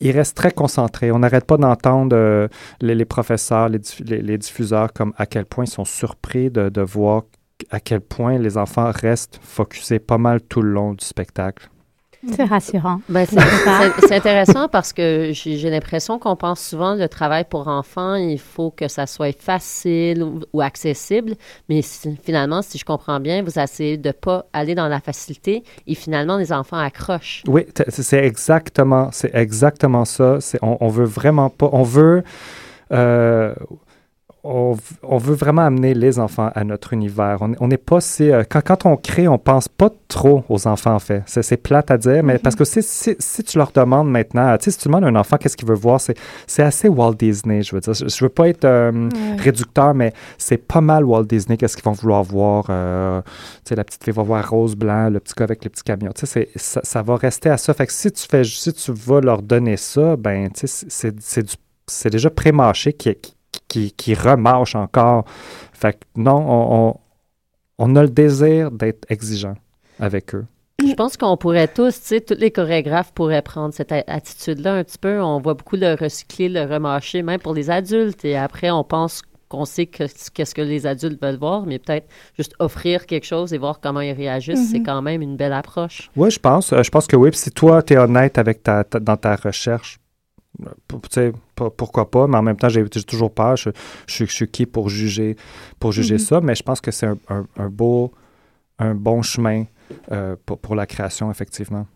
ils, restent très concentrés. On n'arrête pas d'entendre euh, les, professeurs, les, diff- les- les diffuseurs, comme à quel point ils sont surpris de voir à quel point les enfants restent focusés pas mal tout le long du spectacle. C'est rassurant. Ben, c'est intéressant parce que j'ai l'impression qu'on pense souvent le travail pour enfants, il faut que ça soit facile ou, ou accessible, mais si- finalement, si je comprends bien, vous essayez de pas aller dans la facilité et finalement les enfants accrochent. Oui, c'est exactement, c'est exactement ça. On, on veut vraiment pas, on veut, euh, on, on veut vraiment amener les enfants à notre univers. On n'est pas si, euh, quand, quand on crée, on pense pas trop aux enfants en fait. C'est, plate à dire, mais parce que si, si, si tu leur demandes maintenant, si tu demandes à un enfant qu'est-ce qu'il veut voir, c'est, assez Walt Disney. Je veux dire, je, je veux pas être euh, réducteur, mais c'est pas mal Walt Disney. Qu'est-ce qu'ils vont vouloir voir euh, Tu sais, la petite fille va voir rose blanc, le petit gars avec le petit camion. Tu sais, c'est- ça, ça va rester à ça. Fait que si tu fais, si tu vas leur donner ça, ben, tu sais, c'est, c'est, du- c'est déjà pré-mâché qui, qui, qui, qui remâche encore. Fait que non, on, on, on a le désir d'être exigeant avec eux. Je pense qu'on pourrait tous, tu sais, tous les chorégraphes pourraient prendre cette a- attitude-là un petit peu. On voit beaucoup le recycler, le remâcher, même pour les adultes. Et après, on pense qu'on sait que- qu'est-ce que les adultes veulent voir, mais peut-être juste offrir quelque chose et voir comment ils réagissent, c'est Mhm. quand même une belle approche. Oui, je pense. Euh, je pense que oui. Puis si toi, tu es honnête avec ta, ta- dans ta recherche, euh, tu sais, pas- pourquoi pas, mais en même temps, j'ai toujours peur. Je, je suis- je suis qui pour juger, pour juger Mhm. ça, mais je pense que c'est un, un- un beau, un bon chemin euh, pour, pour la création, effectivement.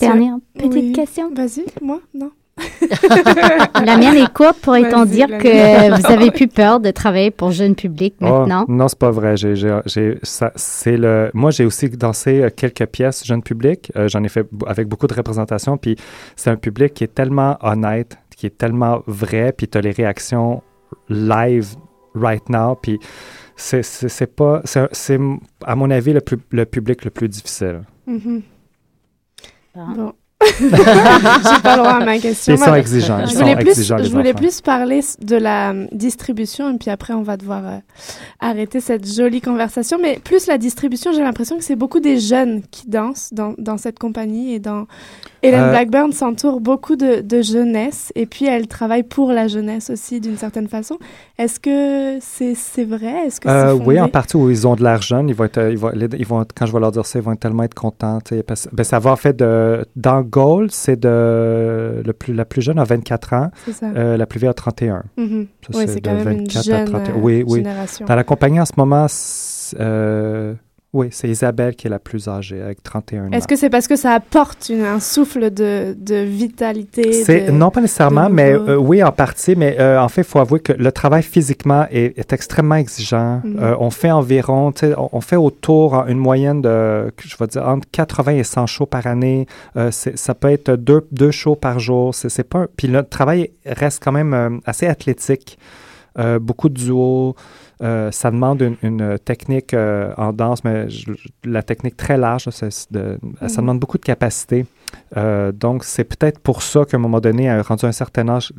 Dernière petite Oui. question. Vas-y, moi, non. La mienne est courte. Pourrait-on dire que mienne. vous avez plus peur de travailler pour jeune public Oh, maintenant? non, c'est pas vrai. J'ai, j'ai, j'ai- ça, c'est le... Moi, j'ai aussi dansé euh, quelques pièces jeune public. Euh, j'en ai fait avec beaucoup de représentation. Puis c'est un public qui est tellement honnête, qui est tellement vrai. Puis tu as les réactions live right now. Puis c'est, c'est, c'est pas... C'est, c'est, à mon avis, le, plus, le public le plus difficile. Mhm. Ah. Bon. J'ai pas le droit à ma question. Ils sont exigeants, ils Je sont voulais plus, exigeants, je voulais plus parler de la distribution et puis après on va devoir euh, arrêter cette jolie conversation. Mais plus la distribution, j'ai l'impression que c'est beaucoup des jeunes qui dansent dans, dans cette compagnie et dans Hélène Euh, Blackburn s'entoure beaucoup de, de jeunesse et puis elle travaille pour la jeunesse aussi d'une certaine façon. Est-ce que c'est vrai? Est-ce que Euh, oui, en partie où ils ont de l'argent, ils vont être, euh, ils vont, les- ils vont, quand je vais leur dire ça, ils vont tellement être contents. Parce, ben, ça va en fait de, dans Gold, c'est de le plus, la plus jeune a 24 ans, euh, la plus vieille a 31. Mhm. Ça, Oui, c'est quand même une jeune, euh, oui, oui. génération. Dans la compagnie en ce moment, euh, oui, c'est Isabelle qui est la plus âgée avec 31 ans. Est-ce que c'est parce que ça apporte une- un souffle de, de vitalité de- non pas nécessairement, mais euh, oui en partie. Mais euh, en fait, il faut avouer que le travail physiquement est, est extrêmement exigeant. Mhm. Euh, on fait environ, on, on fait autour une moyenne de, je vais dire entre 80 et 100 shows par année. Ça peut être deux, deux shows par jour. C'est pas. un- Puis notre travail reste quand même assez athlétique. Beaucoup de duos. Euh, ça demande une, une technique euh, en danse, mais je- la technique très large, là, de- ça Mhm. demande beaucoup de capacité. Euh, donc, c'est peut-être pour ça qu'à un moment donné, à- rendu à un certain âge,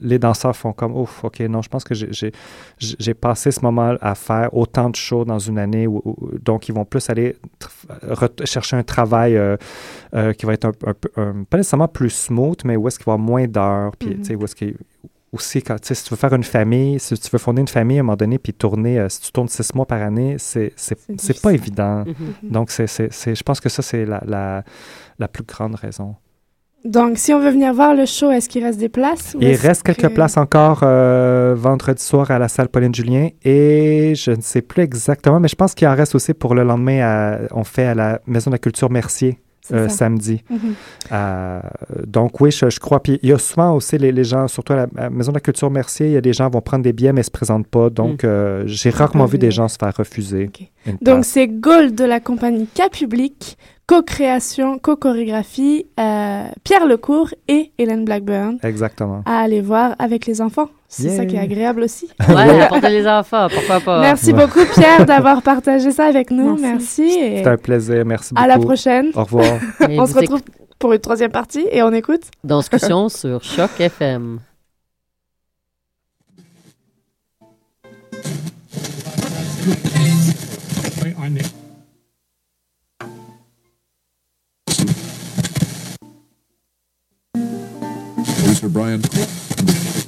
les danseurs font comme Ouf, OK, non, je pense que j'ai- passé ce moment à faire autant de shows dans une année. où- où- donc, ils vont plus aller chercher un travail qui va être un, un pas nécessairement plus smooth, mais où est-ce qu'il va y avoir moins d'heures. Puis, Mhm. sais, où est-ce qu'il aussi, quand, tu sais, si tu veux faire une famille, si tu veux fonder une famille à un moment donné, puis tourner, euh, si tu tournes six mois par année, c'est c'est c'est pas évident. Mhm. Donc, c'est c'est- je pense que ça, c'est la, la, la plus grande raison. Donc, si on veut venir voir le show, est-ce qu'il reste des places? ou Il reste quelques que- places encore euh, vendredi soir à la salle Pauline Julien et je ne sais plus exactement, mais je pense qu'il en reste aussi pour le lendemain. à- on fait à la Maison de la Culture Mercier. Euh, samedi. Mhm. Euh, donc oui, je, je crois. Puis il y a souvent aussi les, les gens, surtout à la, à la Maison de la Culture Mercier, il y a des gens qui vont prendre des billets mais ne se présentent pas. Donc euh, j'ai rarement vu des gens se faire refuser. Donc, c'est Gold de la compagnie Cas Public, co-création, co-chorégraphie, euh, Pierre Lecourt et Hélène Blackburn Exactement. à aller voir avec les enfants. C'est ça qui est agréable aussi. Ouais, apporter les enfants, pourquoi pas. Merci Ouais. beaucoup, Pierre, d'avoir partagé ça avec nous. Merci. et C'était un plaisir. Merci beaucoup. À la prochaine. Au revoir. Et on se retrouve pour une troisième partie et on écoute. Discussion sur Choc FM. Producer Brian.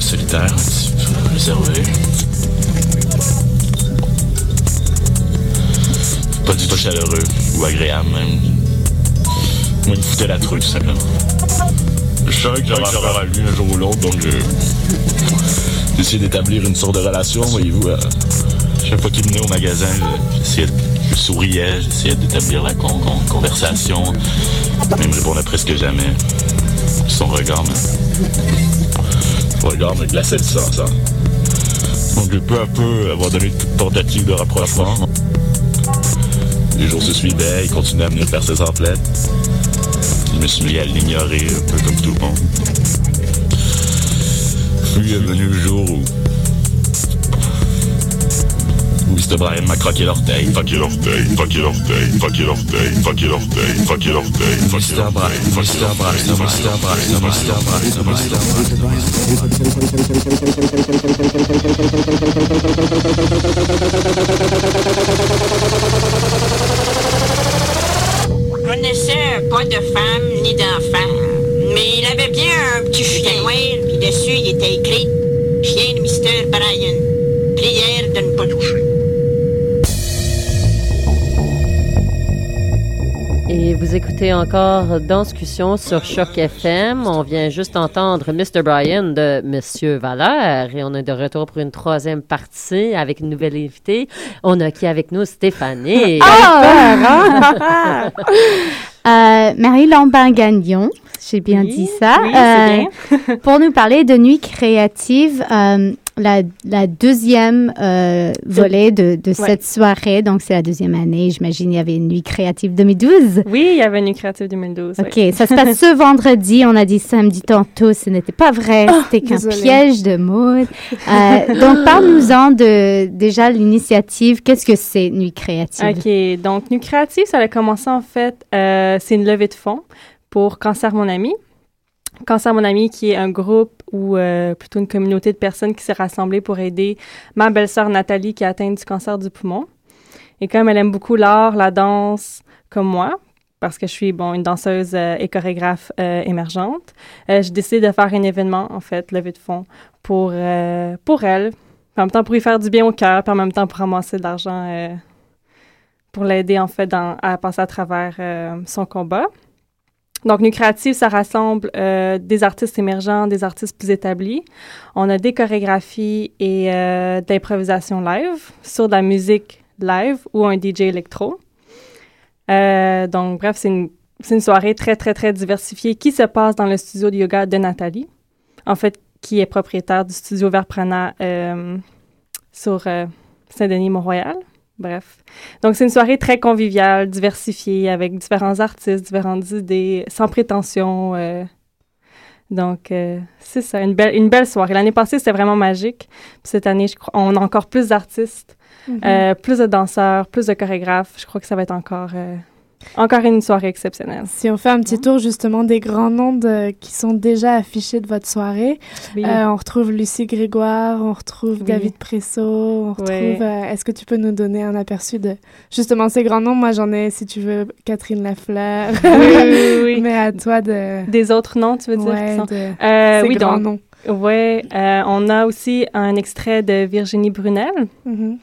Solitaire, réservé. Pas du tout chaleureux ou agréable, même. Moi, il foutait la trouille, tout simplement. Je savais que j'aurais affaire à lui un jour ou l'autre, donc je- j'ai essayé d'établir une sorte de relation, voyez-vous. euh, chaque fois qu'il venait au magasin, je- j'essayais de- je souriais, j'essayais d'établir la con- con- conversation. Mais il me répondait presque jamais. Son regard me... Son regard me glaçait le sang, ça. Donc peu à peu, avoir donné toute tentative de rapprochement. Les jours se suivaient, il continuait à venir faire ses emplettes. Je me suis mis à l'ignorer, un peu comme tout le monde. Puis est venu le jour où... Mr. Brian m'a croqué l'orteil. Croqué l'orteil, croqué l'orteil, croqué l'orteil, croqué l'orteil, croqué l'orteil, croqué l'orteil, croqué l'orteil, croqué l'orteil, connaissait pas de femme ni d'enfant, mais il avait bien un petit chien noir, puis dessus il était écrit Chien de Mr. Brian. Prière de ne pas toucher. Et vous écoutez encore Danscussion sur Choc FM. On vient juste entendre Mr. Brian de Monsieur Valère et on est de retour pour une troisième partie avec une nouvelle invitée. On a qui avec nous? Stéphanie. Ah! Euh, Marie Lambin-Gagnon, j'ai bien dit ça. oui, Euh, pour nous parler de Nuit créative, euh, la, la deuxième euh, volet de, de cette soirée. Donc, c'est la deuxième année. J'imagine il y avait une Nuit créative 2012. Oui, il y avait une Nuit créative 2012. OK, oui. ça se passe ce vendredi. On a dit samedi tantôt, ce n'était pas vrai. C'était qu'un piège de mots. Euh, donc, parle-nous-en de déjà l'initiative. Qu'est-ce que c'est Nuit créative? OK, donc Nuit créative, ça a commencé en fait, euh, c'est une levée de fonds pour Cancer Mon Ami. Cancer Mon Ami, qui est un groupe ou euh, plutôt une communauté de personnes qui s'est rassemblée pour aider ma belle-sœur Nathalie qui a atteint du cancer du poumon. Et comme elle aime beaucoup l'art, la danse, comme moi, parce que je suis bon une danseuse euh, et chorégraphe euh, émergente, euh, j'ai décidé de faire un événement en fait, levée de fonds pour euh, pour elle, en même temps pour lui faire du bien au cœur, puis en même temps pour ramasser de l'argent pour l'aider en fait à passer à travers son combat. Donc, Nuit Créative, ça rassemble euh, des artistes émergents, des artistes plus établis. On a des chorégraphies et euh, live sur de la musique live ou un DJ électro. Euh, donc, bref, c'est une, une soirée très, très, très diversifiée qui se passe dans le studio de yoga de Nathalie, en fait, qui est propriétaire du studio Verprana euh, sur Saint-Denis-Mont-Royal. Bref. Donc, c'est une soirée très conviviale, diversifiée, avec différents artistes, différentes idées, sans prétention. euh. donc, euh, c'est ça, une belle, une belle soirée. L'année passée, c'était vraiment magique. Puis cette année, je crois, on a encore plus d'artistes, Mhm. euh, plus de danseurs, plus de chorégraphes. Je crois que ça va être encore, encore une soirée exceptionnelle. Si on fait un petit tour justement des grands noms de- qui sont déjà affichés de votre soirée, Oui. euh, on retrouve Lucie Grégoire, on retrouve Oui. David Presso, on retrouve. Euh, Est-ce que tu peux nous donner un aperçu de justement ces grands noms? Moi, j'en ai, si tu veux, Catherine Lafleur. Oui, oui, oui. Mais à toi de. Des autres noms, tu veux dire? Ouais, qui sont- de- Euh, ces oui, grands donc, noms. Euh, on a aussi un extrait de Virginie Brunel, Mhm.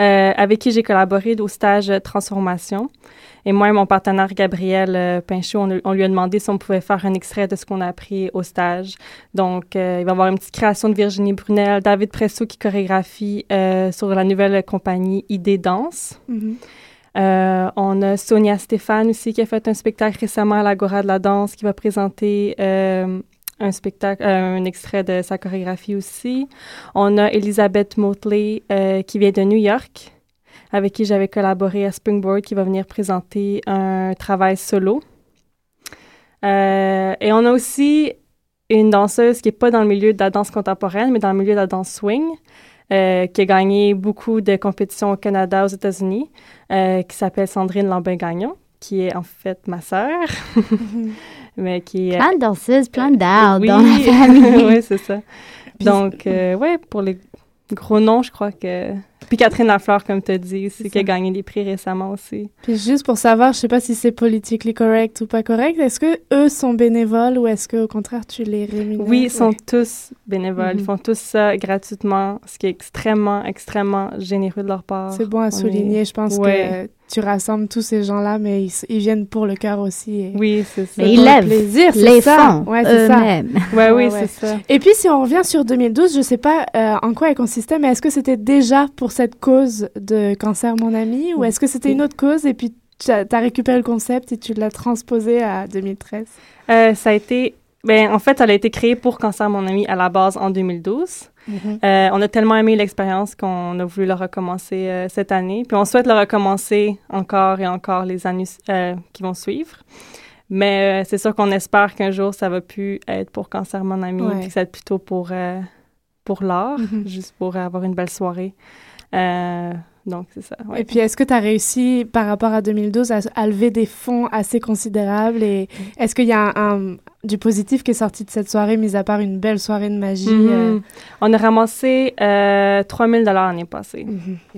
Euh, avec qui j'ai collaboré au stage Transformation. Et moi et mon partenaire Gabriel euh, Pinchot, on, on lui a demandé si on pouvait faire un extrait de ce qu'on a appris au stage. Donc, euh, il va y avoir une petite création de Virginie Brunel, David Presso qui chorégraphie euh, sur la nouvelle compagnie Idée Danse. Mhm. Euh, on a Sonia Stéphane aussi qui a fait un spectacle récemment à l'Agora de la danse qui va présenter euh, un spectacle, euh, un extrait de sa chorégraphie aussi. On a Elisabeth Motley euh, qui vient de New York avec qui j'avais collaboré à Springboard qui va venir présenter un travail solo. Euh, et on a aussi une danseuse qui n'est pas dans le milieu de la danse contemporaine, mais dans le milieu de la danse swing, qui a gagné beaucoup de compétitions au Canada, aux États-Unis, qui s'appelle Sandrine Lambin-Gagnon, qui est en fait ma sœur, mais qui est... Plein de danseuses, plein d'art oui, dans la famille. oui, c'est ça. Donc, euh, ouais, pour les gros noms, je crois que... Puis Catherine Lafleur, comme tu as dit, aussi, qui a gagné des prix récemment aussi. Puis juste pour savoir, je sais pas si c'est politically correct ou pas correct, est-ce que eux sont bénévoles ou est-ce que au contraire tu les rémunères? Oui, ils sont Ouais. tous bénévoles. Ils Mhm. font tous ça gratuitement, ce qui est extrêmement, extrêmement généreux de leur part. C'est bon à On souligner. est- Je pense Ouais. que tu rassembles tous ces gens-là, mais ils, ils viennent pour le cœur aussi. et- Oui, c'est ça. Mais ils lèvent plaisir, c'est les ça. fonds Ouais, c'est ça. eux-mêmes. Ouais, oui, c'est ça. Et puis, si on revient sur 2012, je sais pas euh, en quoi elle consistait, mais est-ce que c'était déjà pour cette cause de cancer, mon ami, ou est-ce que c'était une autre cause et puis tu as, récupéré le concept et tu l'as transposé à 2013 Euh, ça a été Ben, en fait, elle a été créée pour Cancer Mon Ami à la base en 2012. Mhm. Euh, on a tellement aimé l'expérience qu'on a voulu le recommencer euh, cette année. Puis on souhaite le recommencer encore et encore les années euh, qui vont suivre. Mais c'est sûr qu'on espère qu'un jour, ça va plus être pour Cancer Mon Ami, Ouais. puis que ça va être plutôt pour, pour l'art, Mhm. juste pour avoir une belle soirée. Euh, donc, c'est ça. ouais. Et puis, est-ce que tu as réussi, par rapport à 2012, à, à lever des fonds assez considérables? Et est-ce qu'il y a un, un- du positif qui est sorti de cette soirée, mis à part une belle soirée de magie? Mhm. euh, On a ramassé euh, 3000 dollars l'année passée.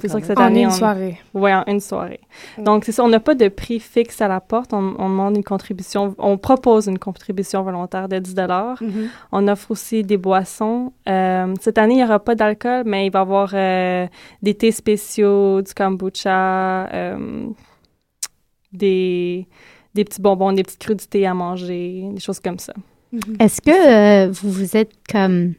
C'est sûr que cette En année... une on- soirée. Oui, en une soirée. Mm. Donc, c'est ça, on n'a pas de prix fixe à la porte. On, on demande une contribution, on propose une contribution volontaire de 10 dollars. Mhm. On offre aussi des boissons. Euh, cette année, il n'y aura pas d'alcool, mais il va y avoir euh, des thés spéciaux, du kombucha, des, des petits bonbons, des petites crudités à manger, des choses comme ça. Est-ce que euh, vous vous êtes comme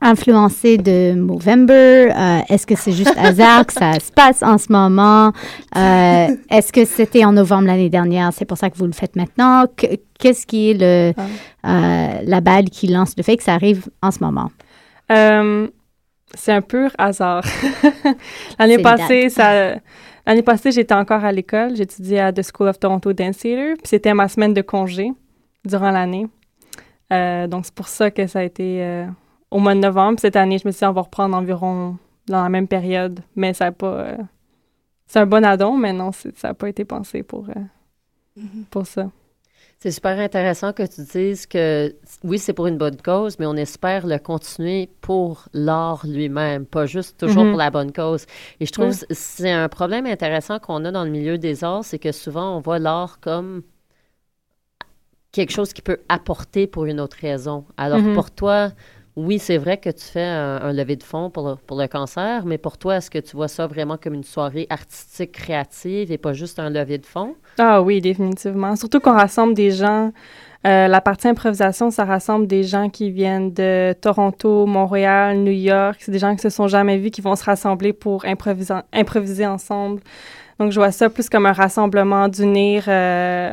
influencé de Movember? Euh, Est-ce que c'est juste hasard que ça se passe en ce moment? Euh, Est-ce que c'était en novembre l'année dernière? C'est pour ça que vous le faites maintenant? Que- Qu'est-ce qui est le, euh, la balle qui lance le fait que ça arrive en ce moment? C'est un pur hasard. L'année C'est passée, ça, l'année passée, j'étais encore à l'école. J'étudiais à The School of Toronto Dance Theatre. Puis c'était ma semaine de congé durant l'année. Euh, donc c'est pour ça que ça a été euh, au mois de novembre. Cette année, je me suis dit, on va reprendre environ dans la même période. Mais ça n'a pas. euh, c'est un bon addon, mais non, ça n'a pas été pensé pour, euh, pour ça. C'est super intéressant que tu dises que oui, c'est pour une bonne cause, mais on espère le continuer pour l'art lui-même, pas juste toujours Mhm. pour la bonne cause. Et je trouve que c'est un problème intéressant qu'on a dans le milieu des arts, c'est que souvent on voit l'art comme quelque chose qui peut apporter pour une autre raison. Alors Mhm. pour toi, oui, c'est vrai que tu fais un, un lever de fonds pour le, pour cancer, mais pour toi, est-ce que tu vois ça vraiment comme une soirée artistique, créative et pas juste un lever de fonds? Ah oui, définitivement. Surtout qu'on rassemble des gens. euh, la partie improvisation, ça rassemble des gens qui viennent de Toronto, Montréal, New York. C'est des gens qui se sont jamais vus, qui vont se rassembler pour improviser, improviser ensemble. Donc, je vois ça plus comme un rassemblement d'unir euh,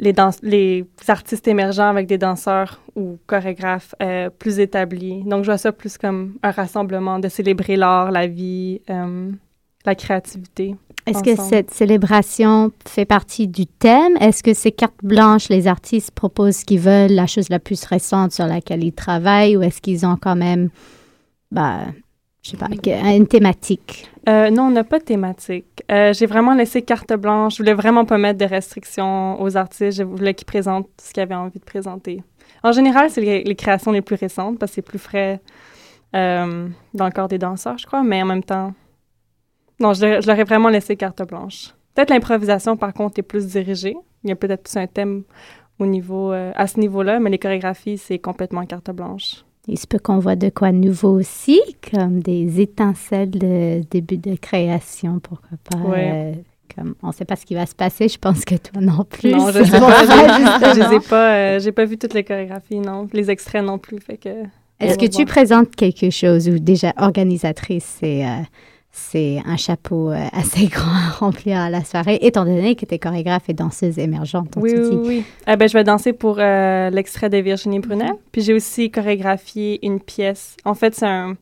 les, artistes émergents avec des danseurs ou chorégraphes euh, plus établis. Donc, je vois ça plus comme un rassemblement de célébrer l'art, la vie, euh, la créativité. Est-ce que cette célébration fait partie du thème? Est-ce que c'est carte blanche, les artistes proposent ce qu'ils veulent, la chose la plus récente sur laquelle ils travaillent, ou est-ce qu'ils ont quand même, bah, je sais pas, que- une thématique? Euh, non, on n'a pas de thématique. Euh, j'ai vraiment laissé carte blanche. Je voulais vraiment pas mettre de restrictions aux artistes. Je voulais qu'ils présentent ce qu'ils avaient envie de présenter. En général, c'est les, créations les plus récentes parce que c'est plus frais euh, dans le corps des danseurs, je crois. Mais en même temps, non, je, je leur ai vraiment laissé carte blanche. Peut-être l'improvisation, par contre, est plus dirigée. Il y a peut-être plus un thème au niveau, euh, à ce niveau-là, mais les chorégraphies, c'est complètement carte blanche. Il se peut qu'on voit de quoi de nouveau aussi, comme des étincelles de début de création, pourquoi pas. Ouais. euh, comme, on ne sait pas ce qui va se passer, je pense que toi non plus. Non, je C'est sais pas. Je les ai justement. pas, euh, pas vu toutes les chorégraphies, non. Les extraits non plus, fait que. Est-ce que tu présentes quelque chose ou déjà organisatrice, c'est euh, c'est un chapeau euh, assez grand à remplir à la soirée, étant donné que tu es chorégraphe et danseuse émergente. Oui, oui, oui. Ah ben, je vais danser pour euh, l'extrait de Virginie Brunet. Puis j'ai aussi chorégraphié une pièce. En fait, c'est un,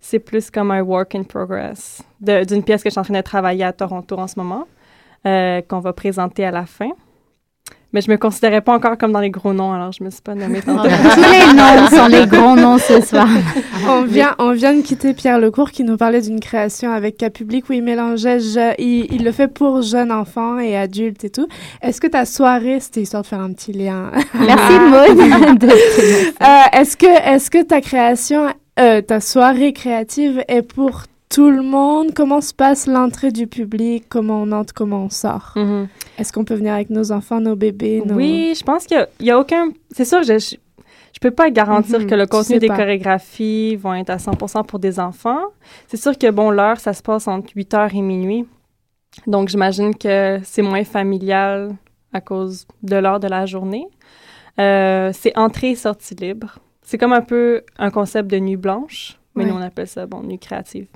c'est plus comme un work in progress de- d'une pièce que je suis en train de travailler à Toronto en ce moment, euh, qu'on va présenter à la fin. Mais je me considérais pas encore comme dans les gros noms, alors je me suis pas nommée. Tous les noms sont les gros noms ce soir. on, vient, on vient de quitter Pierre Lecourt qui nous parlait d'une création avec cas public où il mélangeait, je- il, il le fait pour jeunes enfants et adultes et tout. Est-ce que ta soirée, c'était histoire de faire un petit lien? Merci, Maud. de- Euh, est-ce que, est-ce que ta création, euh, ta soirée créative est pour tout le monde? Comment se passe l'entrée du public? Comment on entre, comment on sort? Mhm. Est-ce qu'on peut venir avec nos enfants, nos bébés? nos- Oui, je pense qu'il y a- il y a, aucun. C'est sûr, je, je, je peux pas garantir Mhm, que le contenu des pas. chorégraphies vont être à 100% pour des enfants. C'est sûr que, bon, l'heure, ça se passe entre 8 heures et minuit. Donc, j'imagine que c'est moins familial à cause de l'heure de la journée. Euh, c'est entrée et sortie libre. C'est comme un peu un concept de nuit blanche, mais Ouais. nous, on appelle ça, bon, nuit créative.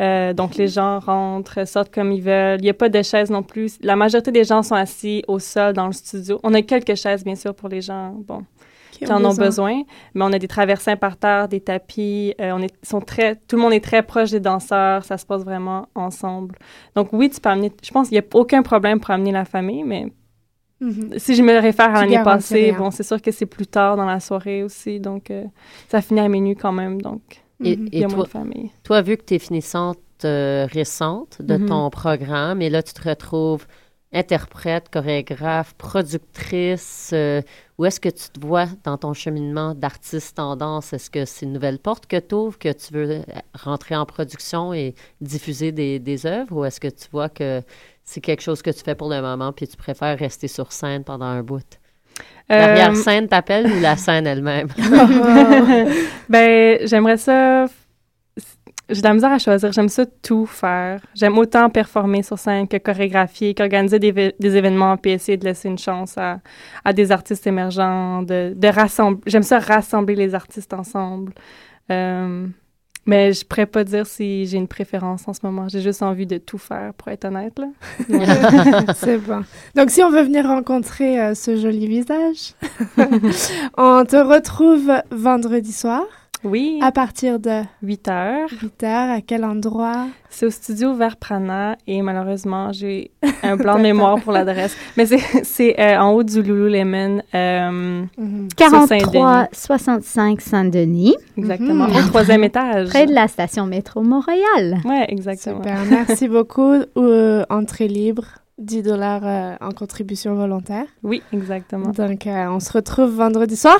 Euh, donc, les gens rentrent, sortent comme ils veulent. Il n'y a pas de chaises non plus. La majorité des gens sont assis au sol dans le studio. On a quelques chaises, bien sûr, pour les gens, bon, qui qui en ont besoin. Mais on a des traversins par terre, des tapis. euh, on est, sont très, tout le monde est très proche des danseurs. Ça se passe vraiment ensemble. Donc oui, tu peux amener. Je pense qu'il n'y a aucun problème pour amener la famille, mais Mhm. si je me réfère à l'année passée, bon, c'est sûr que c'est plus tard dans la soirée aussi. Donc euh, ça finit à minuit quand même. Donc Et, il et y a moins toi, famille. toi, vu que tu es finissante euh, récente de Mhm. ton programme, et là, tu te retrouves interprète, chorégraphe, productrice, euh, où est-ce que tu te vois dans ton cheminement d'artiste tendance? Est-ce que c'est une nouvelle porte que tu ouvres, que tu veux euh, rentrer en production et diffuser des, des œuvres, ou est-ce que tu vois que c'est quelque chose que tu fais pour le moment, puis tu préfères rester sur scène pendant un bout? Euh, L'arrière-scène t'appelle ou la scène elle-même? ben, j'aimerais ça. J'ai de la misère à choisir. J'aime ça tout faire. J'aime autant performer sur scène que chorégraphier, qu'organiser des, des événements, puis essayer de laisser une chance à, à des artistes émergents, de, de rassembler. J'aime ça rassembler les artistes ensemble. Euh, mais je pourrais pas dire si j'ai une préférence en ce moment. J'ai juste envie de tout faire, pour être honnête. Là. C'est bon. Donc, si on veut venir rencontrer euh, ce joli visage, on te retrouve vendredi soir. Oui. À partir de 8 heures. 8 heures, à quel endroit? C'est au studio Vert Prana et malheureusement, j'ai un blanc de mémoire pour l'adresse. Mais c'est- euh, en haut du Lululemon. Euh, sur Saint-Denis. 43 65 Saint-Denis. Exactement. Mhm. Au troisième étage. Près de la station métro Montréal. Oui, exactement. Super, merci beaucoup. Euh, entrée libre, 10 dollars euh, en contribution volontaire. Oui, exactement. Donc, euh, on se retrouve vendredi soir.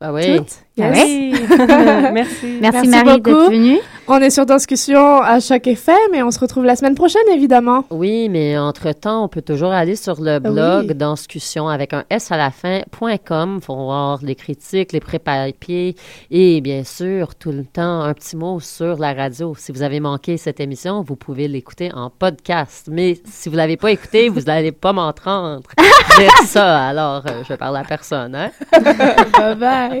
Ah oui. Toutes. Ah Yes. oui. Merci. Merci, Marie beaucoup. d'être venue. On est sur Discussion à Choc FM et on se retrouve la semaine prochaine, évidemment. Oui, mais entre-temps, on peut toujours aller sur le blog Oui. Danscussion avec un S à la fin, point .com pour voir les critiques, les pré-papiers et bien sûr, tout le temps, un petit mot sur la radio. Si vous avez manqué cette émission, vous pouvez l'écouter en podcast. Mais si vous ne l'avez pas écouté, vous n'allez pas m'entendre dire ça. Alors, euh, je parle à personne. Hein? bye bye.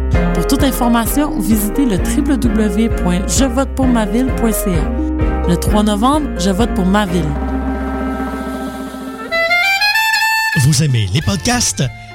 Toute information, visitez le www.jevotepourmaville.ca. Le 3 novembre, je vote pour ma ville. Vous aimez les podcasts?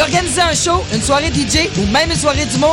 Organiser un show, une soirée DJ ou même une soirée d'humour?